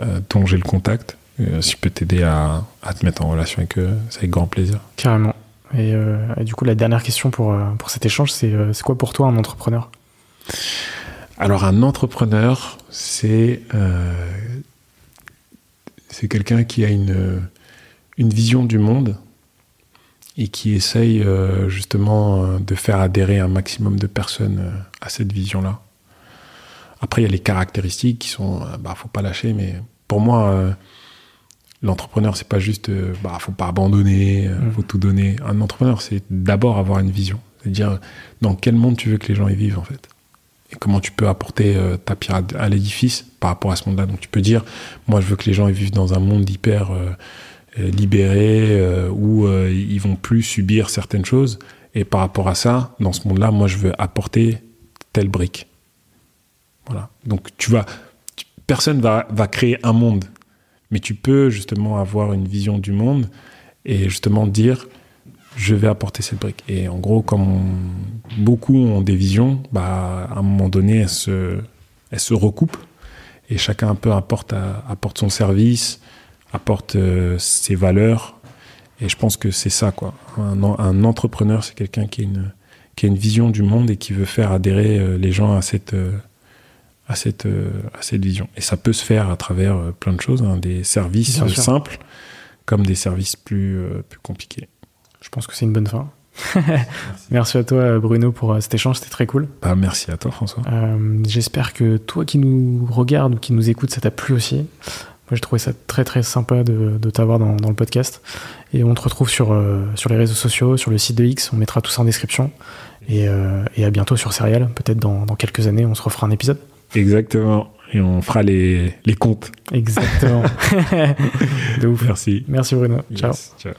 S2: euh, dont j'ai le contact. Euh, si je peux t'aider à, à, te mettre en relation avec eux, c'est avec grand plaisir.
S1: Carrément. Et, du coup, la dernière question pour, pour cet échange, c'est c'est quoi pour toi un entrepreneur?
S2: Alors, un entrepreneur, c'est c'est quelqu'un qui a une, une vision du monde et qui essaye euh, justement euh, de faire adhérer un maximum de personnes euh, à cette vision-là. Après, il y a les caractéristiques qui sont, bah, faut pas lâcher, mais pour moi, l'entrepreneur, c'est pas juste, bah, faut pas abandonner, mmh. faut tout donner. Un entrepreneur, c'est d'abord avoir une vision, c'est-à-dire dans quel monde tu veux que les gens y vivent en fait, et comment tu peux apporter ta pierre à l'édifice par rapport à ce monde-là. Donc tu peux dire, moi, je veux que les gens y vivent dans un monde hyper euh, libérés euh, où euh, ils vont plus subir certaines choses. Et par rapport à ça, dans ce monde-là, moi, je veux apporter telle brique. Voilà. Donc, tu vas, personne va, va créer un monde, mais tu peux justement avoir une vision du monde et justement dire, je vais apporter cette brique. Et en gros, comme beaucoup ont des visions, bah, à un moment donné, elles se, elles se recoupent et chacun un peu apporte, apporte son service, apporte euh, ses valeurs. Et je pense que c'est ça, quoi. Un, un entrepreneur, c'est quelqu'un qui, a une, qui a une vision du monde et qui veut faire adhérer euh, les gens à cette, euh, à cette, à cette vision. Et ça peut se faire à travers plein de choses, hein, des services simples comme des services plus, plus compliqués.
S1: Je pense que c'est une bonne fin. merci. à toi Bruno pour cet échange, c'était très cool.
S2: Bah, merci à toi François.
S1: J'espère que toi qui nous regardes ou qui nous écoutes, ça t'a plu aussi j'ai trouvé ça très très sympa de, t'avoir dans, le podcast. Et on te retrouve sur, euh, sur les réseaux sociaux, sur le site de X, on mettra tout ça en description. Et, euh, à bientôt sur Serial. Peut-être dans, quelques années, on se refera un épisode.
S2: Exactement. Et on fera les, les comptes.
S1: Exactement.
S2: de ouf. Merci.
S1: Merci Bruno. Ciao. Ciao.